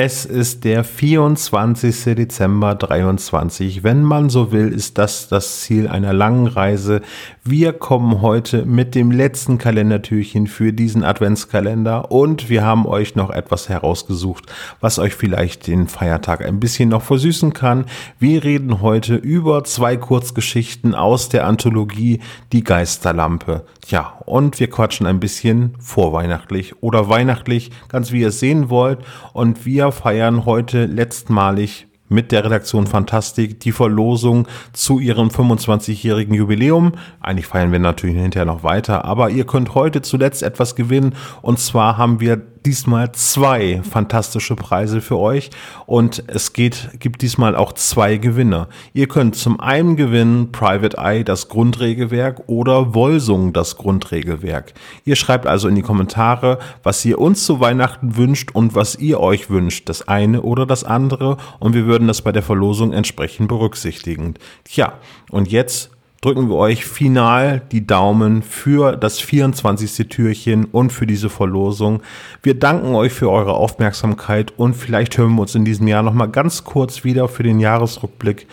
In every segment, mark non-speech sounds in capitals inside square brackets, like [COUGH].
Es ist der 24. Dezember 23. Wenn man so will, ist das das Ziel einer langen Reise. Wir kommen heute mit dem letzten Kalendertürchen für diesen Adventskalender und wir haben euch noch etwas herausgesucht, was euch vielleicht den Feiertag ein bisschen noch versüßen kann. Wir reden heute über zwei Kurzgeschichten aus der Anthologie Die Geisterlampe. Ja, und wir quatschen ein bisschen vorweihnachtlich oder weihnachtlich, ganz wie ihr es sehen wollt. Und wir feiern heute letztmalig mit der Redaktion Fantastik die Verlosung zu ihrem 25-jährigen Jubiläum. Eigentlich feiern wir natürlich hinterher noch weiter, aber ihr könnt heute zuletzt etwas gewinnen. Und zwar haben wir diesmal zwei fantastische Preise für euch und es geht, gibt diesmal auch zwei Gewinner. Ihr könnt zum einen gewinnen Private Eye, das Grundregelwerk oder Wolsung, das Grundregelwerk. Ihr schreibt also in die Kommentare, was ihr uns zu Weihnachten wünscht und was ihr euch wünscht, das eine oder das andere und wir würden das bei der Verlosung entsprechend berücksichtigen. Tja, und jetzt drücken wir euch final die Daumen für das 24. Türchen und für diese Verlosung. Wir danken euch für eure Aufmerksamkeit und vielleicht hören wir uns in diesem Jahr nochmal ganz kurz wieder für den Jahresrückblick.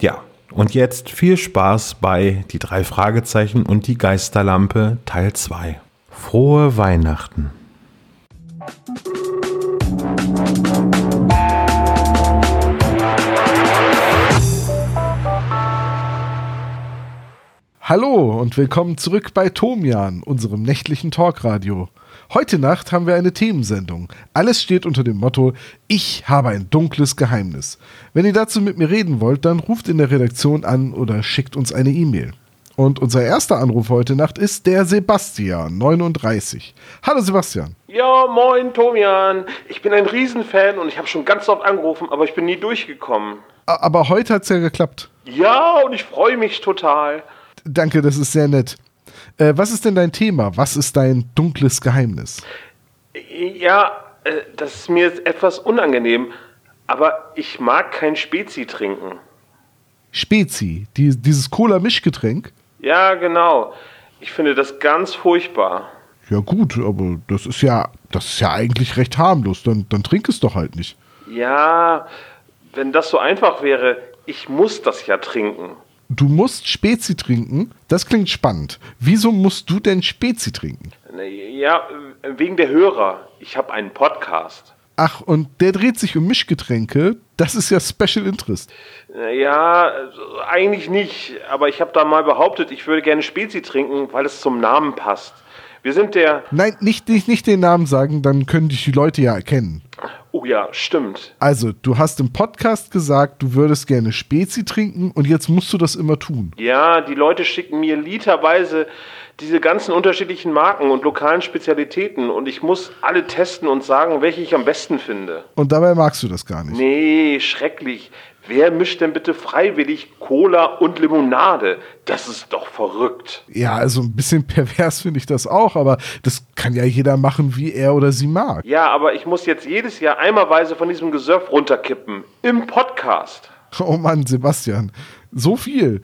Ja, und jetzt viel Spaß bei Die drei Fragezeichen und die Geisterlampe Teil 2. Frohe Weihnachten. Hallo und willkommen zurück bei Tomian, unserem nächtlichen Talkradio. Heute Nacht haben wir eine Themensendung. Alles steht unter dem Motto Ich habe ein dunkles Geheimnis. Wenn ihr dazu mit mir reden wollt, dann ruft in der Redaktion an oder schickt uns eine E-Mail. Und unser erster Anruf heute Nacht ist der Sebastian, 39. Hallo Sebastian. Ja, moin Tomian. Ich bin ein Riesenfan und ich habe schon ganz oft angerufen, aber ich bin nie durchgekommen. Aber heute hat es ja geklappt. Ja, und ich freue mich total. Danke, das ist sehr nett. Äh, was ist denn dein Thema? Was ist dein dunkles Geheimnis? Ja, äh, das ist mir jetzt etwas unangenehm, aber ich mag kein Spezi trinken. Spezi, die, dieses Cola-Mischgetränk? Ja, genau. Ich finde das ganz furchtbar. Ja gut, aber das ist ja, das ist ja eigentlich recht harmlos. Dann, dann trink es doch halt nicht. Ja, wenn das so einfach wäre, ich muss das ja trinken du musst Spezi trinken. Das klingt spannend. Wieso musst du denn Spezi trinken? Ja, wegen der Hörer. Ich habe einen Podcast. Ach, und der dreht sich um Mischgetränke. Das ist ja Special Interest. Ja, eigentlich nicht. Aber ich habe da mal behauptet, ich würde gerne Spezi trinken, weil es zum Namen passt. Wir sind der. Nein, nicht, nicht, nicht den Namen sagen, dann können dich die Leute ja erkennen. Oh ja, stimmt. Also, du hast im Podcast gesagt, du würdest gerne Spezi trinken und jetzt musst du das immer tun. Ja, die Leute schicken mir literweise diese ganzen unterschiedlichen Marken und lokalen Spezialitäten und ich muss alle testen und sagen, welche ich am besten finde. Und dabei magst du das gar nicht. Nee, schrecklich. Wer mischt denn bitte freiwillig Cola und Limonade? Das ist doch verrückt. Ja, also ein bisschen [LAUGHS] pervers finde ich das auch, aber das kann ja jeder machen, wie er oder sie mag. Ja, aber ich muss jetzt jedes Jahr einmalweise von diesem Gesöff runterkippen. Im Podcast. Oh Mann, Sebastian. So viel.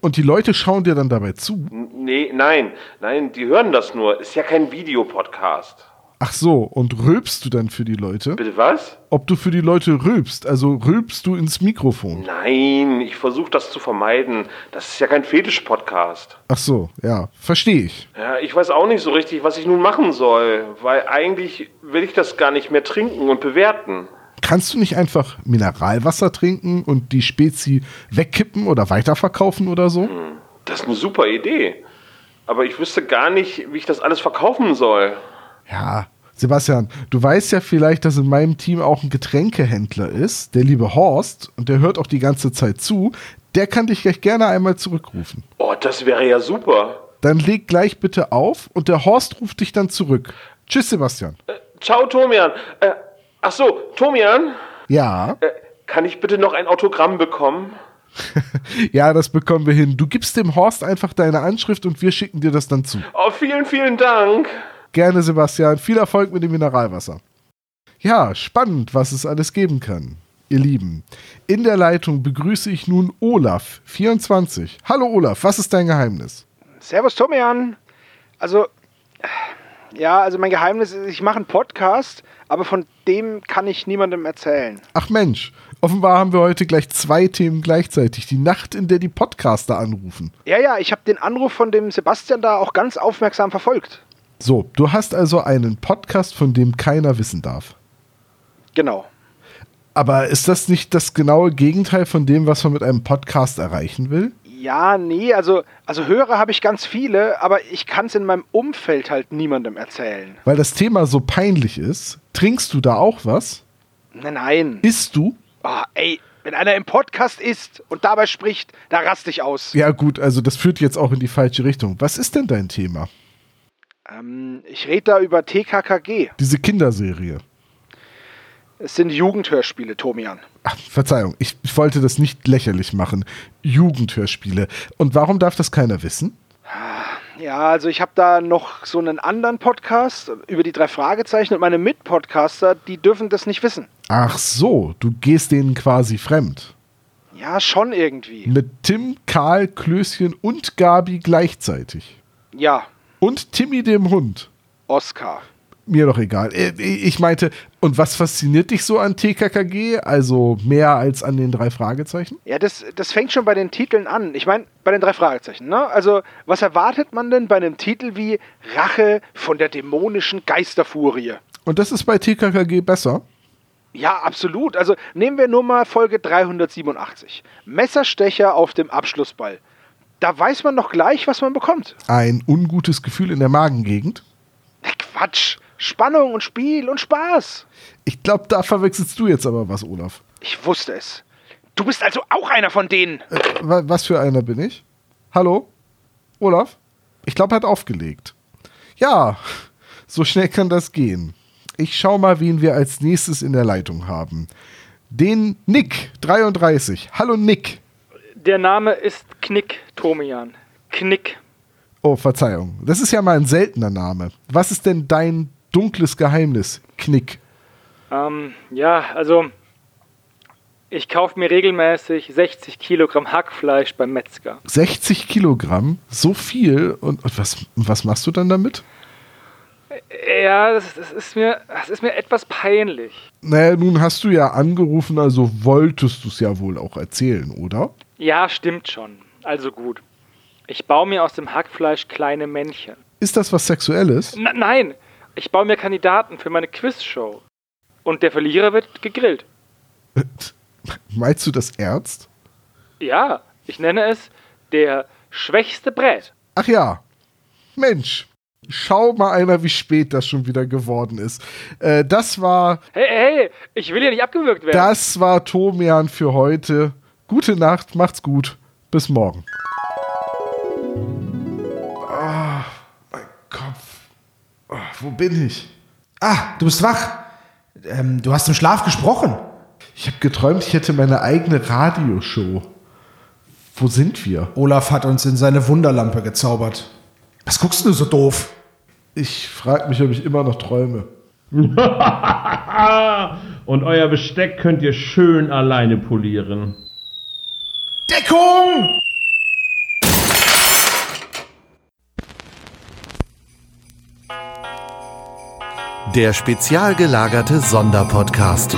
Und die Leute schauen dir dann dabei zu? Nee, nein, nein, die hören das nur. Ist ja kein Videopodcast. Ach so, und rülpst du dann für die Leute? Bitte was? Ob du für die Leute rülpst, also rülpst du ins Mikrofon? Nein, ich versuche das zu vermeiden. Das ist ja kein Fetisch-Podcast. Ach so, ja, verstehe ich. Ja, ich weiß auch nicht so richtig, was ich nun machen soll, weil eigentlich will ich das gar nicht mehr trinken und bewerten. Kannst du nicht einfach Mineralwasser trinken und die Spezi wegkippen oder weiterverkaufen oder so? Hm, das ist eine super Idee. Aber ich wüsste gar nicht, wie ich das alles verkaufen soll. Ja, Sebastian, du weißt ja vielleicht, dass in meinem Team auch ein Getränkehändler ist, der liebe Horst, und der hört auch die ganze Zeit zu. Der kann dich gleich gerne einmal zurückrufen. Oh, das wäre ja super. Dann leg gleich bitte auf und der Horst ruft dich dann zurück. Tschüss, Sebastian. Äh, ciao, Tomian. Äh, ach so, Tomian? Ja. Äh, kann ich bitte noch ein Autogramm bekommen? [LAUGHS] ja, das bekommen wir hin. Du gibst dem Horst einfach deine Anschrift und wir schicken dir das dann zu. Oh, vielen, vielen Dank. Gerne, Sebastian. Viel Erfolg mit dem Mineralwasser. Ja, spannend, was es alles geben kann. Ihr Lieben, in der Leitung begrüße ich nun Olaf, 24. Hallo Olaf, was ist dein Geheimnis? Servus Tomian. Also, Ja, also mein Geheimnis ist, ich mache einen Podcast, aber von dem kann ich niemandem erzählen. Ach Mensch, offenbar haben wir heute gleich zwei Themen gleichzeitig. Die Nacht, in der die Podcaster anrufen. Ja, ja, ich habe den Anruf von dem Sebastian da auch ganz aufmerksam verfolgt. So, du hast also einen Podcast, von dem keiner wissen darf. Genau. Aber ist das nicht das genaue Gegenteil von dem, was man mit einem Podcast erreichen will? Ja, nee, also, also Hörer habe ich ganz viele, aber ich kann es in meinem Umfeld halt niemandem erzählen. Weil das Thema so peinlich ist. Trinkst du da auch was? Nein, nein. Isst du? Oh, ey, wenn einer im Podcast ist und dabei spricht, da raste ich aus. Ja, gut, also das führt jetzt auch in die falsche Richtung. Was ist denn dein Thema? Ähm, ich rede da über TKKG. Diese Kinderserie. Es sind Jugendhörspiele, Tomian. Ach, Verzeihung, ich, ich wollte das nicht lächerlich machen. Jugendhörspiele. Und warum darf das keiner wissen? Ja, also ich habe da noch so einen anderen Podcast über die drei Fragezeichen und meine Mitpodcaster, die dürfen das nicht wissen. Ach so, du gehst denen quasi fremd. Ja, schon irgendwie. Mit Tim, Karl, Klößchen und Gabi gleichzeitig. Ja, Und Timmy dem Hund. Oscar. Mir doch egal. Äh, Ich meinte, und was fasziniert dich so an TKKG? Also mehr als an den drei Fragezeichen? Ja, das, das fängt schon bei den Titeln an. Ich meine, bei den drei Fragezeichen, ne? Also, was erwartet man denn bei einem Titel wie Rache von der dämonischen Geisterfurie? Und das ist bei TKKG besser? Ja, absolut. Also nehmen wir nur mal Folge 387. Messerstecher auf dem Abschlussball. Da weiß man doch gleich, was man bekommt. Ein ungutes Gefühl in der Magengegend? Na, Quatsch. Spannung und Spiel und Spaß. Ich glaube, da verwechselst du jetzt aber was, Olaf. Ich wusste es. Du bist also auch einer von denen. Äh, wa- was für einer bin ich? Hallo? Olaf? Ich glaube, er hat aufgelegt. Ja, so schnell kann das gehen. Ich schau mal, wen wir als nächstes in der Leitung haben. Den Nick, 33. Hallo Nick. Der Name ist Knick, Tomian. Knick. Oh, Verzeihung. Das ist ja mal ein seltener Name. Was ist denn dein dunkles Geheimnis, Knick? Ähm, ja, also ich kaufe mir regelmäßig 60 Kilogramm Hackfleisch beim Metzger. 60 Kilogramm? So viel? Und, und was, und was machst du dann damit? Ja, das, das, ist mir, das ist mir etwas peinlich. Naja, nun hast du ja angerufen, also wolltest du es ja wohl auch erzählen, oder? Ja, stimmt schon. Also gut. Ich baue mir aus dem Hackfleisch kleine Männchen. Ist das was Sexuelles? N nein, ich baue mir Kandidaten für meine Quizshow. Und der Verlierer wird gegrillt. [LAUGHS] Meinst du das ernst? Ja, ich nenne es der schwächste Brät. Ach ja. Mensch. Schau mal einer, wie spät das schon wieder geworden ist. Äh, das war, Hey, hey, ich will hier nicht abgewürgt werden. das war Tomian für heute. Gute Nacht, macht's gut. Bis morgen. Ah, mein Kopf. Ah, wo bin ich? Ah, du bist wach. Ähm, du hast im Schlaf gesprochen. Ich habe geträumt, ich hätte meine eigene Radioshow. Wo sind wir? Olaf hat uns in seine Wunderlampe gezaubert. Was guckst du so doof? Ich frage mich, ob ich immer noch träume. [LAUGHS] Und euer Besteck könnt ihr schön alleine polieren. Deckung! Der spezial gelagerte Sonderpodcast.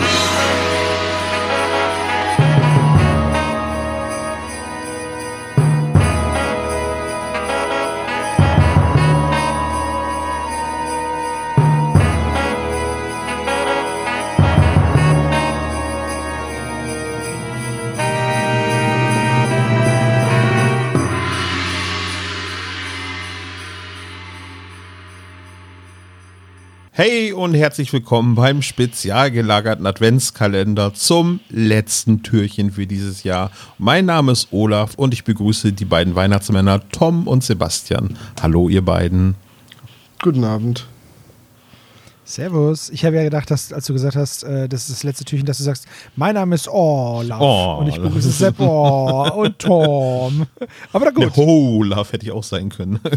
Und herzlich willkommen beim spezial gelagerten Adventskalender zum letzten Türchen für dieses Jahr. Mein Name ist Olaf und ich begrüße die beiden Weihnachtsmänner Tom und Sebastian. Hallo ihr beiden. Guten Abend. Servus. Ich habe ja gedacht, dass, als du gesagt hast, äh, das ist das letzte Türchen, dass du sagst, mein Name ist Olaf. Olaf. Und ich begrüße Sepp oh, und Tom. Aber na gut. Der Olaf hätte ich auch sein können. [LAUGHS]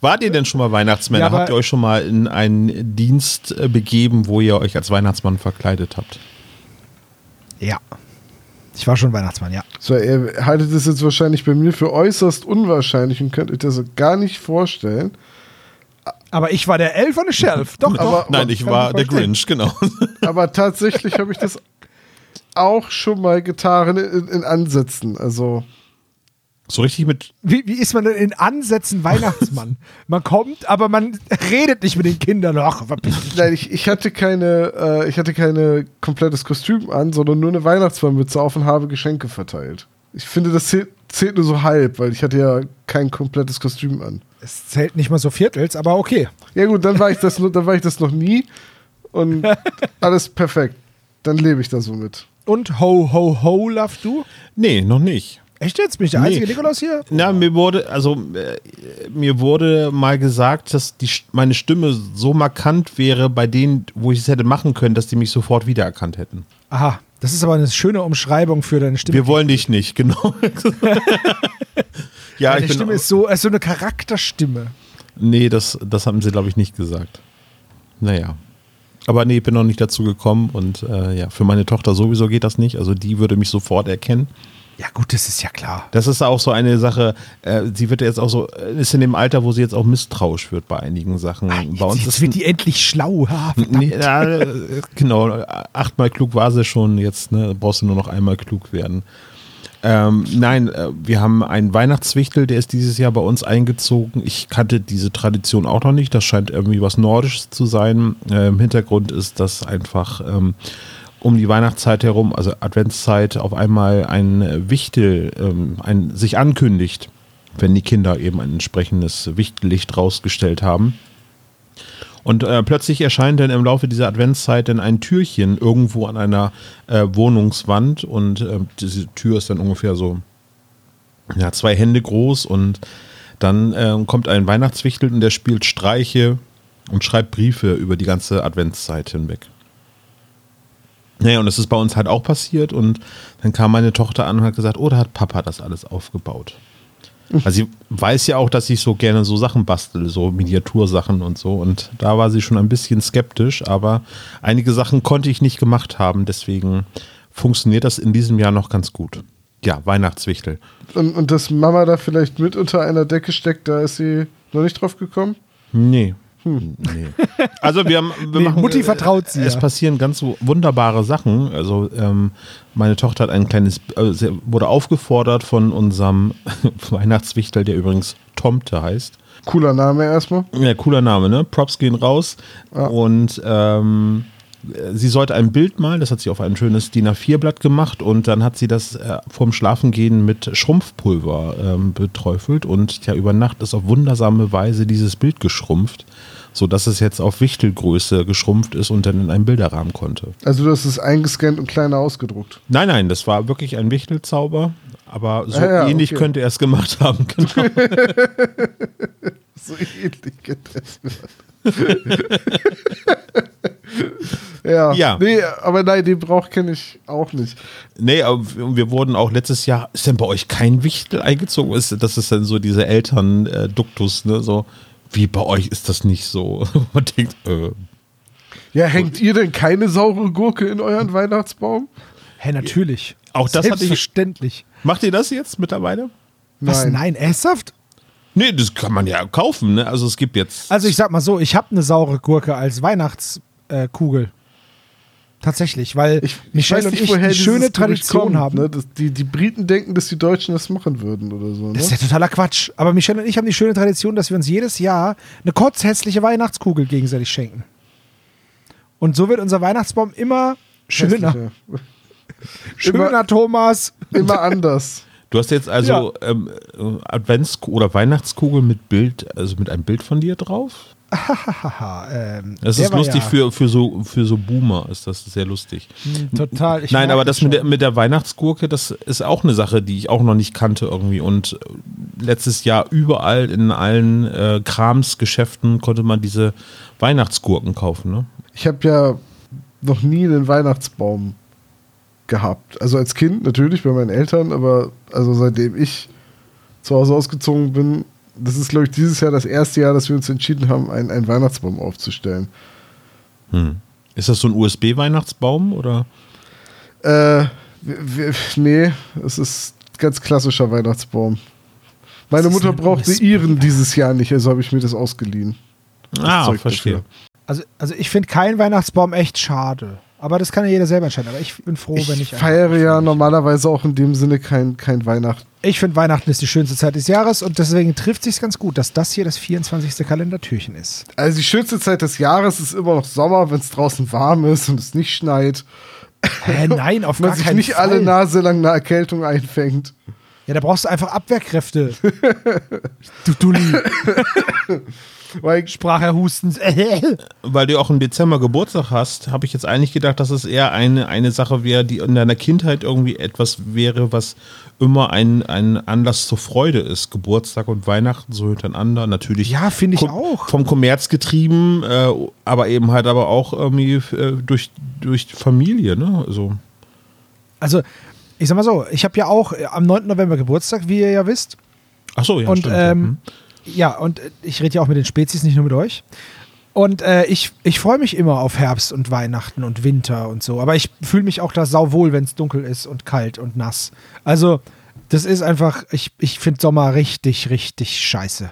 Wart ihr denn schon mal Weihnachtsmänner? Ja, habt ihr euch schon mal in einen Dienst äh, begeben, wo ihr euch als Weihnachtsmann verkleidet habt? Ja. Ich war schon Weihnachtsmann, ja. So, ihr haltet es jetzt wahrscheinlich bei mir für äußerst unwahrscheinlich und könnt euch das gar nicht vorstellen. Aber ich war der Elf on the Shelf. Doch, Aber- doch. Nein, ich war der. Grinch, genau. [LAUGHS] Aber tatsächlich habe ich das auch schon mal getan in, in Ansätzen. Also, So richtig mit. Wie, wie ist man denn in Ansätzen Weihnachtsmann? [LAUGHS] man kommt, aber man redet nicht mit den Kindern. Ach, nein, ich, ich hatte keine, äh, ich hatte keine komplettes Kostüm an, sondern nur eine Weihnachtsmannmütze auf und habe Geschenke verteilt. Ich finde, das zählt, zählt nur so halb, weil ich hatte ja kein komplettes Kostüm an. Es zählt nicht mal so Viertels, aber okay. Ja gut, dann war ich das, nur- dann war ich das noch nie und [LAUGHS] alles perfekt. Dann lebe ich da so mit. Und ho, ho, ho, love du? Nee, noch nicht. Echt jetzt? Bin ich der Nee. einzige Nikolaus hier? Na, mir wurde, also äh, mir wurde mal gesagt, dass die, meine Stimme so markant wäre bei denen, wo ich es hätte machen können, dass die mich sofort wiedererkannt hätten. Aha, das ist aber eine schöne Umschreibung für deine Stimme. Wir wollen dich nicht, genau. [LAUGHS] ja, deine ich Stimme ist so, ist so eine Charakterstimme. Nee, das, das haben sie, glaube ich, nicht gesagt. Naja. Aber nee, bin noch nicht dazu gekommen und äh, ja, für meine Tochter sowieso geht das nicht. Also die würde mich sofort erkennen. Ja gut, das ist ja klar. Das ist auch so eine Sache, äh, sie wird jetzt auch so, äh, ist in dem Alter, wo sie jetzt auch misstrauisch wird bei einigen Sachen. bei uns Jetzt ist wird die endlich schlau. Ha. Nee, ja, äh, genau, achtmal klug war sie schon, jetzt ne, brauchst du nur noch einmal klug werden. Ähm, nein, äh, wir haben einen Weihnachtswichtel, der ist dieses Jahr bei uns eingezogen. Ich kannte diese Tradition auch noch nicht. Das scheint irgendwie was Nordisches zu sein. Äh, Im Hintergrund ist, dass einfach ähm, um die Weihnachtszeit herum, also Adventszeit, auf einmal ein Wichtel ähm, ein, sich ankündigt, wenn die Kinder eben ein entsprechendes Wichtellicht rausgestellt haben. Und äh, plötzlich erscheint dann im Laufe dieser Adventszeit dann ein Türchen irgendwo an einer äh, Wohnungswand und äh, diese Tür ist dann ungefähr so ja, zwei Hände groß und dann äh, kommt ein Weihnachtswichtel und der spielt Streiche und schreibt Briefe über die ganze Adventszeit hinweg. Naja, und das ist bei uns halt auch passiert und dann kam meine Tochter an und hat gesagt, oh, da hat Papa das alles aufgebaut. Also sie weiß ja auch, dass ich so gerne so Sachen bastel, so Miniatursachen und so. Und da war sie schon ein bisschen skeptisch, aber einige Sachen konnte ich nicht gemacht haben. Deswegen funktioniert das in diesem Jahr noch ganz gut. Ja, Weihnachtswichtel. Und, und dass Mama da vielleicht mit unter einer Decke steckt, da ist sie noch nicht drauf gekommen? Nee. Nee. Also wir, haben, wir Nee, machen, Mutti vertraut sie, Es ja. passieren ganz wunderbare Sachen. Also ähm, meine Tochter hat ein kleines, äh, sie wurde aufgefordert von unserem [LAUGHS] Weihnachtswichtel, der übrigens Tomte heißt. Cooler Name erstmal. Ja, cooler Name, ne? Props gehen raus. Und ähm, sie sollte ein Bild malen, das hat sie auf ein schönes DIN A4-Blatt gemacht und dann hat sie das äh, vorm Schlafengehen mit Schrumpfpulver ähm, beträufelt und ja, über Nacht ist auf wundersame Weise dieses Bild geschrumpft, sodass es jetzt auf Wichtelgröße geschrumpft ist und dann in einen Bilderrahmen konnte. Also du hast es eingescannt und kleiner ausgedruckt. Nein, nein, das war wirklich ein Wichtelzauber, aber so Ah ja, ähnlich okay. könnte er es gemacht [LAUGHS] haben. Genau. [LAUGHS] So ähnlich geht das. [LAUGHS] [LAUGHS] ja. Ja. Nee, aber nein, den Brauch kenne ich auch nicht. Nee, aber wir wurden auch letztes Jahr, ist denn bei euch kein Wichtel eingezogen? Ist, das ist dann so diese Eltern-Duktus, ne? So, wie bei euch ist das nicht so? [LAUGHS] Man denkt, äh, Ja, hängt ihr denn keine saure Gurke in euren Weihnachtsbaum? Hä, natürlich. Auch das hatte ich- Selbstverständlich. macht ihr das jetzt mittlerweile? Was? Nein. Ernsthaft? Nee, das kann man ja kaufen, ne? Also es gibt jetzt. Also ich sag mal so, ich habe eine saure Gurke als Weihnachtskugel. Tatsächlich, weil Ich, ich Michelle weiß und nicht, ich woher eine schöne Tradition kommt, haben. Ne? Das, die, die Briten denken, dass die Deutschen das machen würden oder so. Ne? Das ist ja totaler Quatsch. Aber Michelle und ich haben die schöne Tradition, dass wir uns jedes Jahr eine kotzhässliche Weihnachtskugel gegenseitig schenken. Und so wird unser Weihnachtsbaum immer schöner. Hässlicher. [LAUGHS] Schöner, Immer- Thomas. Immer anders. Du hast jetzt also ähm, äh, Advents- oder Weihnachtskugel mit Bild, also mit einem Bild von dir drauf? Ähm, Das ist lustig ja, für, für, so, für so Boomer, ist das sehr lustig. hm, Total. Ich Nein, aber das schon. mit der, mit der Weihnachtsgurke, das ist auch eine Sache, die ich auch noch nicht kannte irgendwie. Und äh, letztes Jahr überall in allen äh, Kramsgeschäften konnte man diese Weihnachtsgurken kaufen. Ne? Ich habe ja noch nie einen Weihnachtsbaum gehabt. Also als Kind natürlich bei meinen Eltern, aber also seitdem ich zu Hause ausgezogen bin, das ist glaube ich dieses Jahr das erste Jahr, dass wir uns entschieden haben, einen, einen Weihnachtsbaum aufzustellen. Ist das so ein USB-Weihnachtsbaum oder? Äh, nee, es ist ganz klassischer Weihnachtsbaum. Meine Mutter brauchte ihren dieses Jahr nicht, also habe ich mir das ausgeliehen. das Ah, Zeug verstehe. dafür. Also, also ich finde keinen Weihnachtsbaum echt schade. Aber das kann ja jeder selber entscheiden. Aber ich bin froh, wenn Ich ich. feiere ja normalerweise auch in dem Sinne kein, kein Weihnachten. Ich finde Weihnachten ist die schönste Zeit des Jahres und deswegen trifft sich ganz gut, dass das hier das 24. Kalendertürchen ist. Also die schönste Zeit des Jahres ist immer noch Sommer, wenn es draußen warm ist und es nicht schneit. Hä, nein, auf [LAUGHS] man gar sich keinen nicht Fall. alle Nase lang eine Erkältung einfängt. Ja, da brauchst du einfach Abwehrkräfte. [LAUGHS] du Dulli. [LAUGHS] Weil Sprach er hustens. [LAUGHS] Weil du auch im Dezember Geburtstag hast, habe ich jetzt eigentlich gedacht, dass es eher eine, eine Sache wäre, die in deiner Kindheit irgendwie etwas wäre, was immer ein, ein Anlass zur Freude ist. Geburtstag und Weihnachten so hintereinander. Natürlich Ja, finde ich auch. vom Kommerz getrieben, äh, aber eben halt aber auch irgendwie äh, durch, durch Familie. Ne? Also, Also, ich sag mal so, ich habe ja auch äh, am 9. November Geburtstag, wie ihr ja wisst. ach so, ja, und stimmt. ja. ähm, Hm. ja, und äh, ich rede ja auch mit den Spezies, nicht nur mit euch. Und äh, ich, ich freue mich immer auf Herbst und Weihnachten und Winter und so. Aber ich fühle mich auch da sauwohl, wenn es dunkel ist und kalt und nass. Also, das ist einfach, ich, ich finde Sommer richtig, richtig scheiße.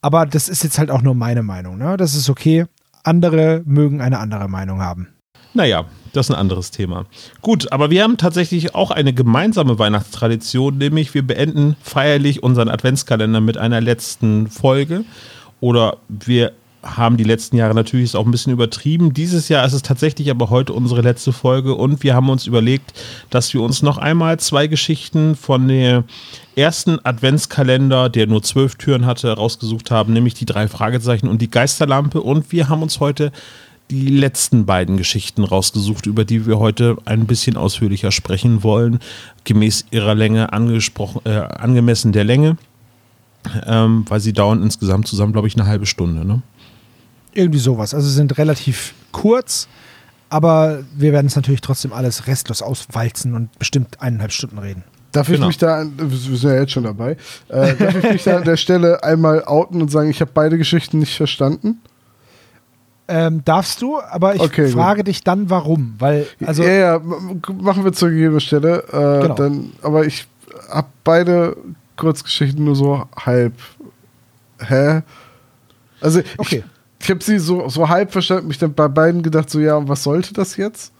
Aber das ist jetzt halt auch nur meine Meinung. Ne? Das ist okay. Andere mögen eine andere Meinung haben. Naja, das ist ein anderes Thema. Gut, aber wir haben tatsächlich auch eine gemeinsame Weihnachtstradition, nämlich wir beenden feierlich unseren Adventskalender mit einer letzten Folge. Oder wir haben die letzten Jahre natürlich auch ein bisschen übertrieben. Dieses Jahr ist es tatsächlich aber heute unsere letzte Folge und wir haben uns überlegt, dass wir uns noch einmal zwei Geschichten von der ersten Adventskalender, der nur zwölf Türen hatte, rausgesucht haben, nämlich die drei Fragezeichen und die Geisterlampe. Und wir haben uns heute die letzten beiden Geschichten rausgesucht, über die wir heute ein bisschen ausführlicher sprechen wollen, gemäß ihrer Länge angesprochen, äh, angemessen der Länge, ähm, weil sie dauern insgesamt zusammen, glaube ich, eine halbe Stunde. Ne? Irgendwie sowas. Also sie sind relativ kurz, aber wir werden es natürlich trotzdem alles restlos auswalzen und bestimmt eineinhalb Stunden reden. Darf ich Genau. mich da, an- wir sind ja jetzt schon dabei, äh, darf ich mich da an der Stelle einmal outen und sagen, ich habe beide Geschichten nicht verstanden? Ähm, darfst du, aber ich Okay, gut. frage dich dann, warum. Weil, also, ja, ja, machen wir zur gegebenen Stelle. Äh, Genau. dann, aber ich habe beide Kurzgeschichten nur so halb. Hä? Also ich, Okay. ich habe sie so, so halb verstanden, mich dann bei beiden gedacht, so ja, was sollte das jetzt?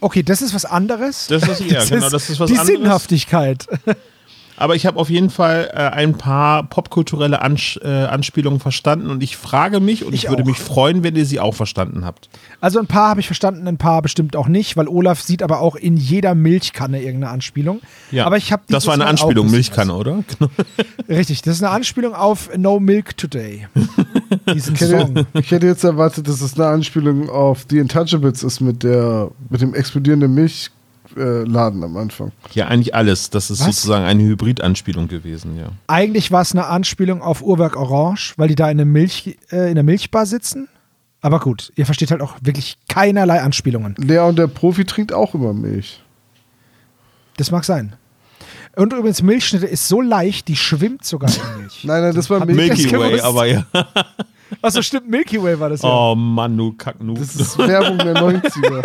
okay, das ist was anderes. Das ist- ja, [LAUGHS] genau, das ist was die anderes. Sinnhaftigkeit. Aber ich habe auf jeden Fall äh, ein paar popkulturelle Ans äh, Anspielungen verstanden und ich frage mich und ich, Ich würde auch. mich freuen, wenn ihr sie auch verstanden habt. Also ein paar habe ich verstanden, ein paar bestimmt auch nicht, weil Olaf sieht aber auch in jeder Milchkanne irgendeine Anspielung. Ja, aber ich habe das war eine Anspielung, Milchkanne, oder? Genau. [LAUGHS] Richtig, das ist eine Anspielung auf No Milk Today. [LAUGHS] Diesen Ich Song. hätte, ich hätte jetzt erwartet, dass es eine Anspielung auf The Untouchables ist mit der mit dem explodierenden Milchladen äh, Laden am Anfang. Ja, eigentlich alles. Das ist Was? sozusagen eine Hybrid-Anspielung gewesen, ja. Eigentlich war es eine Anspielung auf Uhrwerk Orange, weil die da in, der Milch, äh, in der Milchbar sitzen. Aber gut, ihr versteht halt auch wirklich keinerlei Anspielungen. Lea und der Profi trinkt auch immer Milch. Das mag sein. Und übrigens, Milchschnitte ist so leicht, die schwimmt sogar in Milch. [LAUGHS] Nein, nein, das war Milch. Milky Way, aber ja. [LAUGHS] Achso, stimmt, Milky Way war das ja. Oh Mann, du Kacknoob. Das ist Werbung der [LAUGHS] 90er.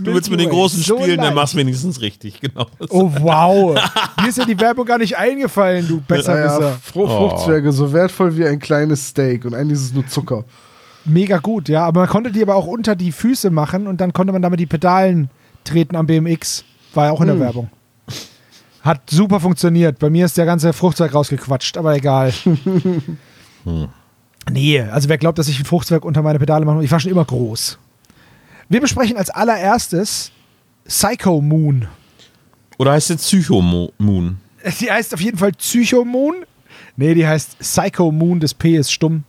Du willst mit den Großen so spielen, dann leicht. machst du wenigstens richtig, genau. Oh, wow. Mir ist ja die Werbung gar nicht eingefallen, du Besserwisser. Fr Fruchtzwerge, so wertvoll wie ein kleines Steak und eigentlich ist es nur Zucker. Mega gut, ja. Aber man konnte die aber auch unter die Füße machen und dann konnte man damit die Pedalen treten am BMX. War ja auch in der Werbung. Hat super funktioniert. Bei mir ist der ganze Fruchtzeug rausgequatscht, aber egal. [LAUGHS] Nee, also wer glaubt, dass ich ein Fruchtzeug unter meine Pedale mache, ich war schon immer groß. Wir besprechen als allererstes Psycho Moon. Oder heißt es Psycho-Moon? Die heißt auf jeden Fall Psycho Moon. Nee, die heißt Psycho Moon, das P ist stumm.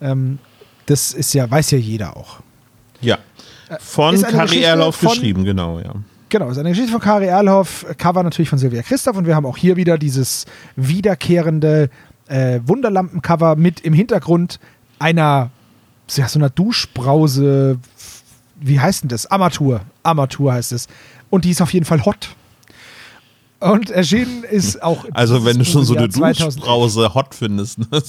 Ähm, das ist ja, weiß ja jeder auch. Ja. Von Äh, eine Kari Erlauf von- geschrieben, genau, ja. Genau, ist eine Geschichte von Kari Erlhoff, Cover natürlich von Silvia Christoph und wir haben auch hier wieder dieses wiederkehrende äh, Wunderlampen-Cover mit im Hintergrund einer, ja, so einer Duschbrause, wie heißt denn das? Armatur. Armatur heißt es. Und die ist auf jeden Fall hot. Und erschienen ist auch. Also wenn du schon so eine Jahr 2011. Duschbrause hot findest. Ne?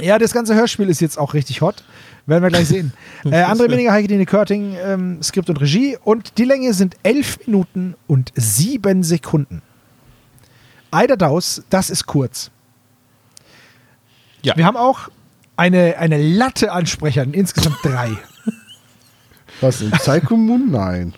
Ja, das ganze Hörspiel ist jetzt auch richtig hot. Werden wir gleich sehen. [LAUGHS] äh, André Minninger, Heike Dine Körting, ähm, Skript und Regie. Und die Länge sind 11 Minuten und 7 Sekunden. Eider Daus, das ist kurz. Ja. Wir haben auch eine, eine Latte an Sprechern, insgesamt drei. Was, in Psycho Moon? Nein.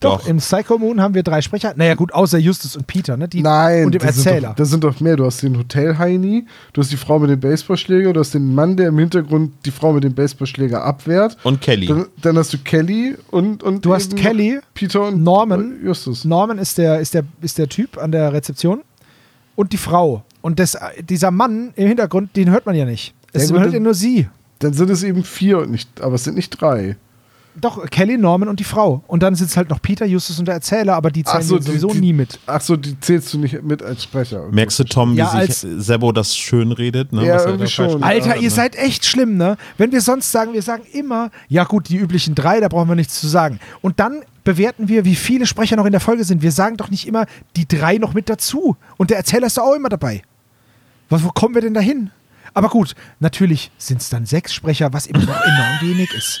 Doch, Doch. im Psycho Moon haben wir drei Sprecher. Naja, gut, außer Justus und Peter, ne? Die, Nein, Und dem das Sind Erzähler. doch, das sind doch mehr. Du hast den Hotel-Heini, du hast die Frau mit dem Baseballschläger, du hast den Mann, der im Hintergrund die Frau mit dem Baseballschläger abwehrt. Und Kelly. Dann, dann hast du Kelly und, und Du hast Kelly, Peter und Norman. Justus. Norman ist der, ist, der, ist der Typ an der Rezeption und die Frau. Und das, dieser Mann im Hintergrund, den hört man ja nicht. Es Ja, gut, hört dann- ja nur sie. Dann sind es eben vier und nicht, aber es sind nicht drei. Doch, Kelly, Norman und die Frau. Und dann sitzt halt noch Peter, Justus und der Erzähler, aber die zählen so, die- sowieso die- nie mit. Ach so, die zählst du nicht mit als Sprecher. Okay. Merkst du, Tom, wie Ja, sich als- Sebo das schön redet? Ne? Ja, Was irgendwie da schon. Alter, hat, ihr ne? seid echt schlimm, ne? Wenn wir sonst sagen, wir sagen immer, ja gut, die üblichen drei, da brauchen wir nichts zu sagen. Und dann bewerten wir, wie viele Sprecher noch in der Folge sind. Wir sagen doch nicht immer die drei noch mit dazu. Und der Erzähler ist doch auch immer dabei. Was, wo kommen wir denn da hin? Aber gut, natürlich sind es dann sechs Sprecher, was immer noch enorm wenig ist.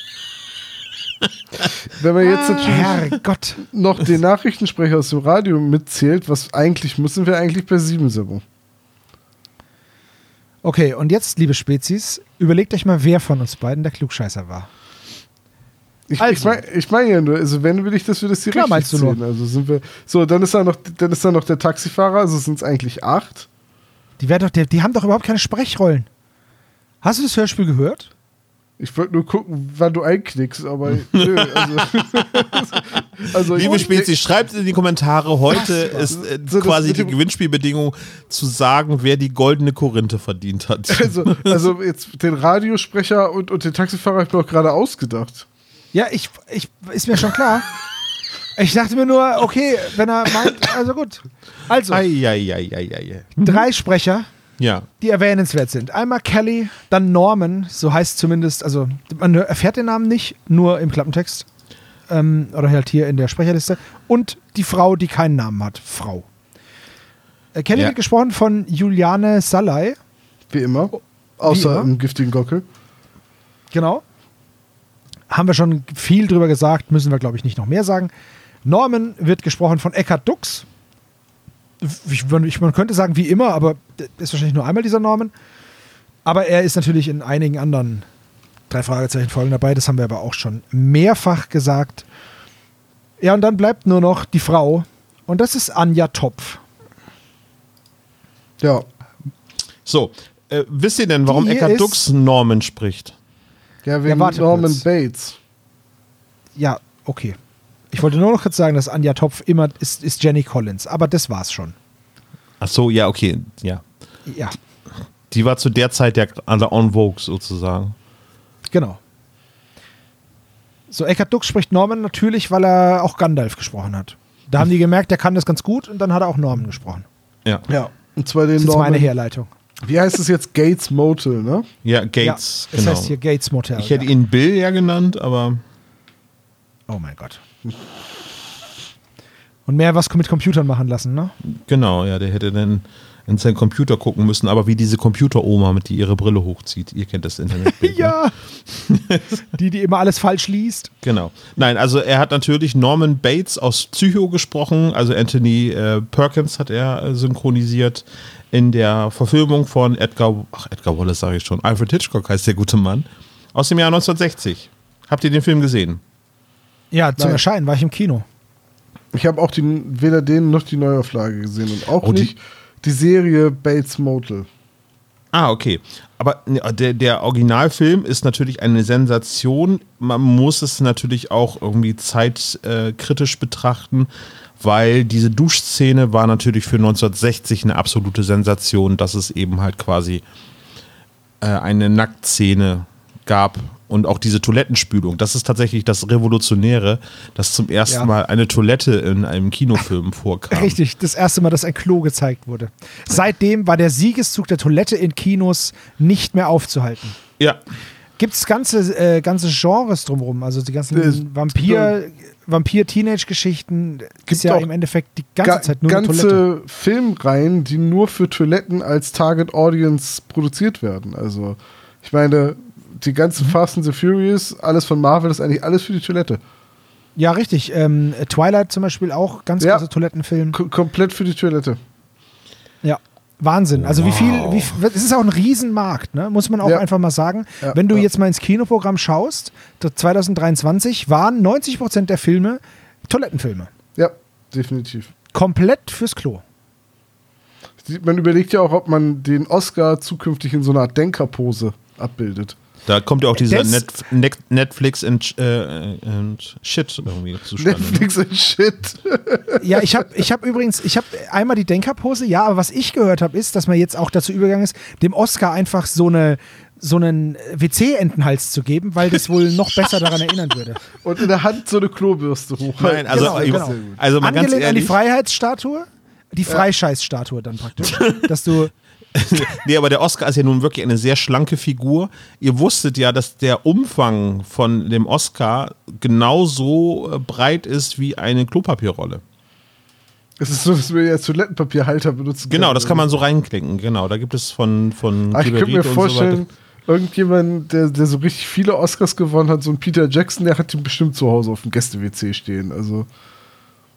Wenn man jetzt natürlich Herrgott. noch den Nachrichtensprecher aus dem Radio mitzählt, was eigentlich müssen wir eigentlich bei sieben Sebo. Okay, und jetzt, liebe Spezies, überlegt euch mal, wer von uns beiden der Klugscheißer war. Ich, Also. ich meine ich mein ja nur, also wenn will ich, dass wir das hier Klar, richtig meinst du nur. zählen. Also sind wir. So, dann ist da noch, dann ist da noch der Taxifahrer, also sind es eigentlich acht. Die, werden doch, die, die haben doch überhaupt keine Sprechrollen. Hast du das Hörspiel gehört? Ich wollte nur gucken, wann du einknickst, aber [LAUGHS] nö, also, [LAUGHS] also Liebe Spezies, schreibt in die Kommentare. Heute ist äh, So, quasi die Gewinnspielbedingung zu sagen, wer die goldene Korinthe verdient hat. [LAUGHS] Also, also jetzt den Radiosprecher und, und den Taxifahrer habe ich mir auch gerade ausgedacht. Ja, ich, ich ist mir schon klar. Ich dachte mir nur, okay, wenn er meint, also gut. Also, Eieieiei. drei Sprecher, Ja. die erwähnenswert sind. Einmal Kelly, dann Norman, so heißt zumindest, also man erfährt den Namen nicht, nur im Klappentext. Ähm, oder halt hier in der Sprecherliste. Und die Frau, die keinen Namen hat. Frau. Äh, Kelly Ja. wird gesprochen von Juliane Salai. Wie immer. Außer immer? im giftigen Gockel. Genau. Haben wir schon viel drüber gesagt, müssen wir, glaube ich, nicht noch mehr sagen. Norman wird gesprochen von Eckhard Dux. Ich, man, ich, man könnte sagen, wie immer, aber ist wahrscheinlich nur einmal dieser Norman. Aber er ist natürlich in einigen anderen drei Fragezeichen-Folgen dabei. Das haben wir aber auch schon mehrfach gesagt. Ja, und dann bleibt nur noch die Frau. Und das ist Anja Topf. Ja. So, äh, wisst ihr denn, warum Eckhard Dux Norman spricht? Ja, wegen warte Norman kurz. Bates. Ja, okay. Ich wollte nur noch kurz sagen, dass Anja Topf immer ist, ist Jenny Collins. Aber das war's schon. Ach so, ja, okay, ja. Ja, Die war zu der Zeit ja also en vogue sozusagen. Genau. So, Eckhard Dux spricht Norman natürlich, weil er auch Gandalf gesprochen hat. Da haben die gemerkt, der kann das ganz gut und dann hat er auch Norman gesprochen. Ja. Ja. Und zwar den Das ist Norman. meine Herleitung. Wie heißt es jetzt? Gates Motel, ne? Ja, Gates, ja, das genau. heißt hier Gates Motel. ich hätte ja. ihn Bill ja genannt, aber Oh mein Gott. Und mehr was mit Computern machen lassen, ne? genau, ja, der hätte dann in seinen Computer gucken müssen, aber wie diese Computeroma, mit die ihre Brille hochzieht. Ihr kennt das Internetbild. [LAUGHS] Ne? Ja. die, die immer alles falsch liest. Genau. Nein, also er hat natürlich Norman Bates aus Psycho gesprochen, also Anthony äh, Perkins hat er äh, synchronisiert in der Verfilmung von Edgar, ach Edgar Wallace sage ich schon, Alfred Hitchcock heißt der gute Mann, aus dem Jahr 1960. Habt ihr den Film gesehen? Ja, zum Nein. Erscheinen war ich im Kino. Ich habe auch die, weder den noch die Neuauflage gesehen und auch Oh, die- nicht die Serie Bates Motel. Ah, okay. Aber der, der Originalfilm ist natürlich eine Sensation. Man muss es natürlich auch irgendwie zeitkritisch betrachten, weil diese Duschszene war natürlich für 1960 eine absolute Sensation, dass es eben halt quasi äh, eine Nacktszene gab und auch diese Toilettenspülung. Das ist tatsächlich das Revolutionäre, dass zum ersten Ja. Mal eine Toilette in einem Kinofilm [LAUGHS] vorkam. Richtig, das erste Mal, dass ein Klo gezeigt wurde. Seitdem war der Siegeszug der Toilette in Kinos nicht mehr aufzuhalten. Ja, Gibt es ganze, äh, ganze Genres drumherum, also die ganzen Äh, Vampir, Vampir-Teenage-Geschichten ist ja auch im Endeffekt die ganze Ga Zeit nur eine Toilette. ganze Filmreihen, die nur für Toiletten als Target Audience produziert werden. Also, ich meine, die Mhm. ganzen Fast and the Furious, alles von Marvel, ist eigentlich alles für die Toilette. Ja, richtig. Ähm, Twilight zum Beispiel auch, ganz Ja. großer Toilettenfilm. K komplett für die Toilette. Ja. Wahnsinn. Also wie viel, wie, viel- es ist auch ein Riesenmarkt, ne? muss man auch Ja. einfach mal sagen. Ja, Wenn du ja. jetzt mal ins Kinoprogramm schaust, das 2023 waren 90% der Filme Toilettenfilme. Ja, definitiv. Komplett fürs Klo. Man überlegt ja auch, ob man den Oscar zukünftig in so einer Art Denkerpose abbildet. Da kommt ja auch dieser Net Net Netflix and, äh, and Shit irgendwie zustande. ne? Netflix and Shit. [LAUGHS] Ja, ich habe ich hab übrigens, ich habe einmal die Denkerpose, ja, aber was ich gehört habe, ist, dass man jetzt auch dazu übergegangen ist, dem Oscar einfach so eine so einen WC-Entenhals zu geben, weil das wohl noch besser daran erinnern würde. Und in der Hand so eine Klobürste hoch. Nein, also, Genau, genau. also mal ganz Angelehnt an die ehrlich. Freiheitsstatue, die Freischeißstatue dann praktisch. [LAUGHS] Dass du, [LAUGHS] Nee, aber der Oscar ist ja nun wirklich eine sehr schlanke Figur. Ihr wusstet ja, dass der Umfang von dem Oscar genauso äh, breit ist wie eine Klopapierrolle. Es ist so, dass wir jetzt Toilettenpapierhalter benutzen Genau, können. das kann man so reinklicken. Genau, da gibt es von von Ah, ich könnte mir so vorstellen, weiter. irgendjemand, der, der so richtig viele Oscars gewonnen hat, so ein Peter Jackson, der hat den bestimmt zu Hause auf dem Gäste-WC stehen. Also,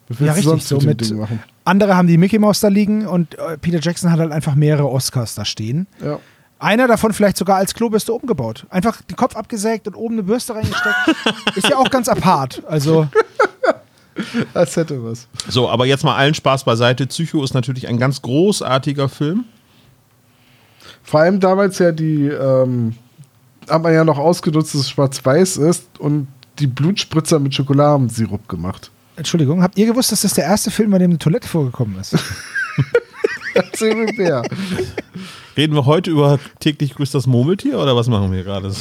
ja, richtig, sonst so mit dem mit. Andere haben die Mickey Mouse da liegen und äh, Peter Jackson hat halt einfach mehrere Oscars da stehen. Ja. Einer davon vielleicht sogar als Klobürste umgebaut. Einfach den Kopf abgesägt und oben eine Bürste reingesteckt. [LAUGHS] ist ja auch ganz apart. Also, [LAUGHS] Das hätte was. So, aber jetzt mal allen Spaß beiseite. Psycho ist natürlich ein ganz großartiger Film. Vor allem damals ja die, ähm, hat man ja noch ausgenutzt, dass es schwarz-weiß ist und die Blutspritzer mit Schokoladensirup gemacht. Entschuldigung, habt ihr gewusst, dass das der erste Film, bei dem eine Toilette vorgekommen ist? [LAUGHS] Reden wir heute über täglich grüßt das Murmeltier oder was machen wir gerade?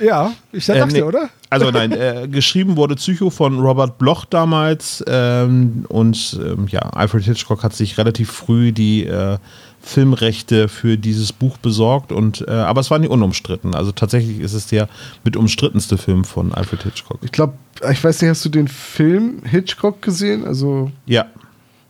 ja, ich dachte, Äh, nee. oder? Also nein, äh, [LAUGHS] geschrieben wurde Psycho von Robert Bloch damals ähm, und ähm, ja, Alfred Hitchcock hat sich relativ früh die äh, Filmrechte für dieses Buch besorgt und äh, aber es war nicht unumstritten. Also tatsächlich ist es der mit umstrittenste Film von Alfred Hitchcock. Ich glaube, ich weiß nicht, hast du den Film Hitchcock gesehen? Also, Ja,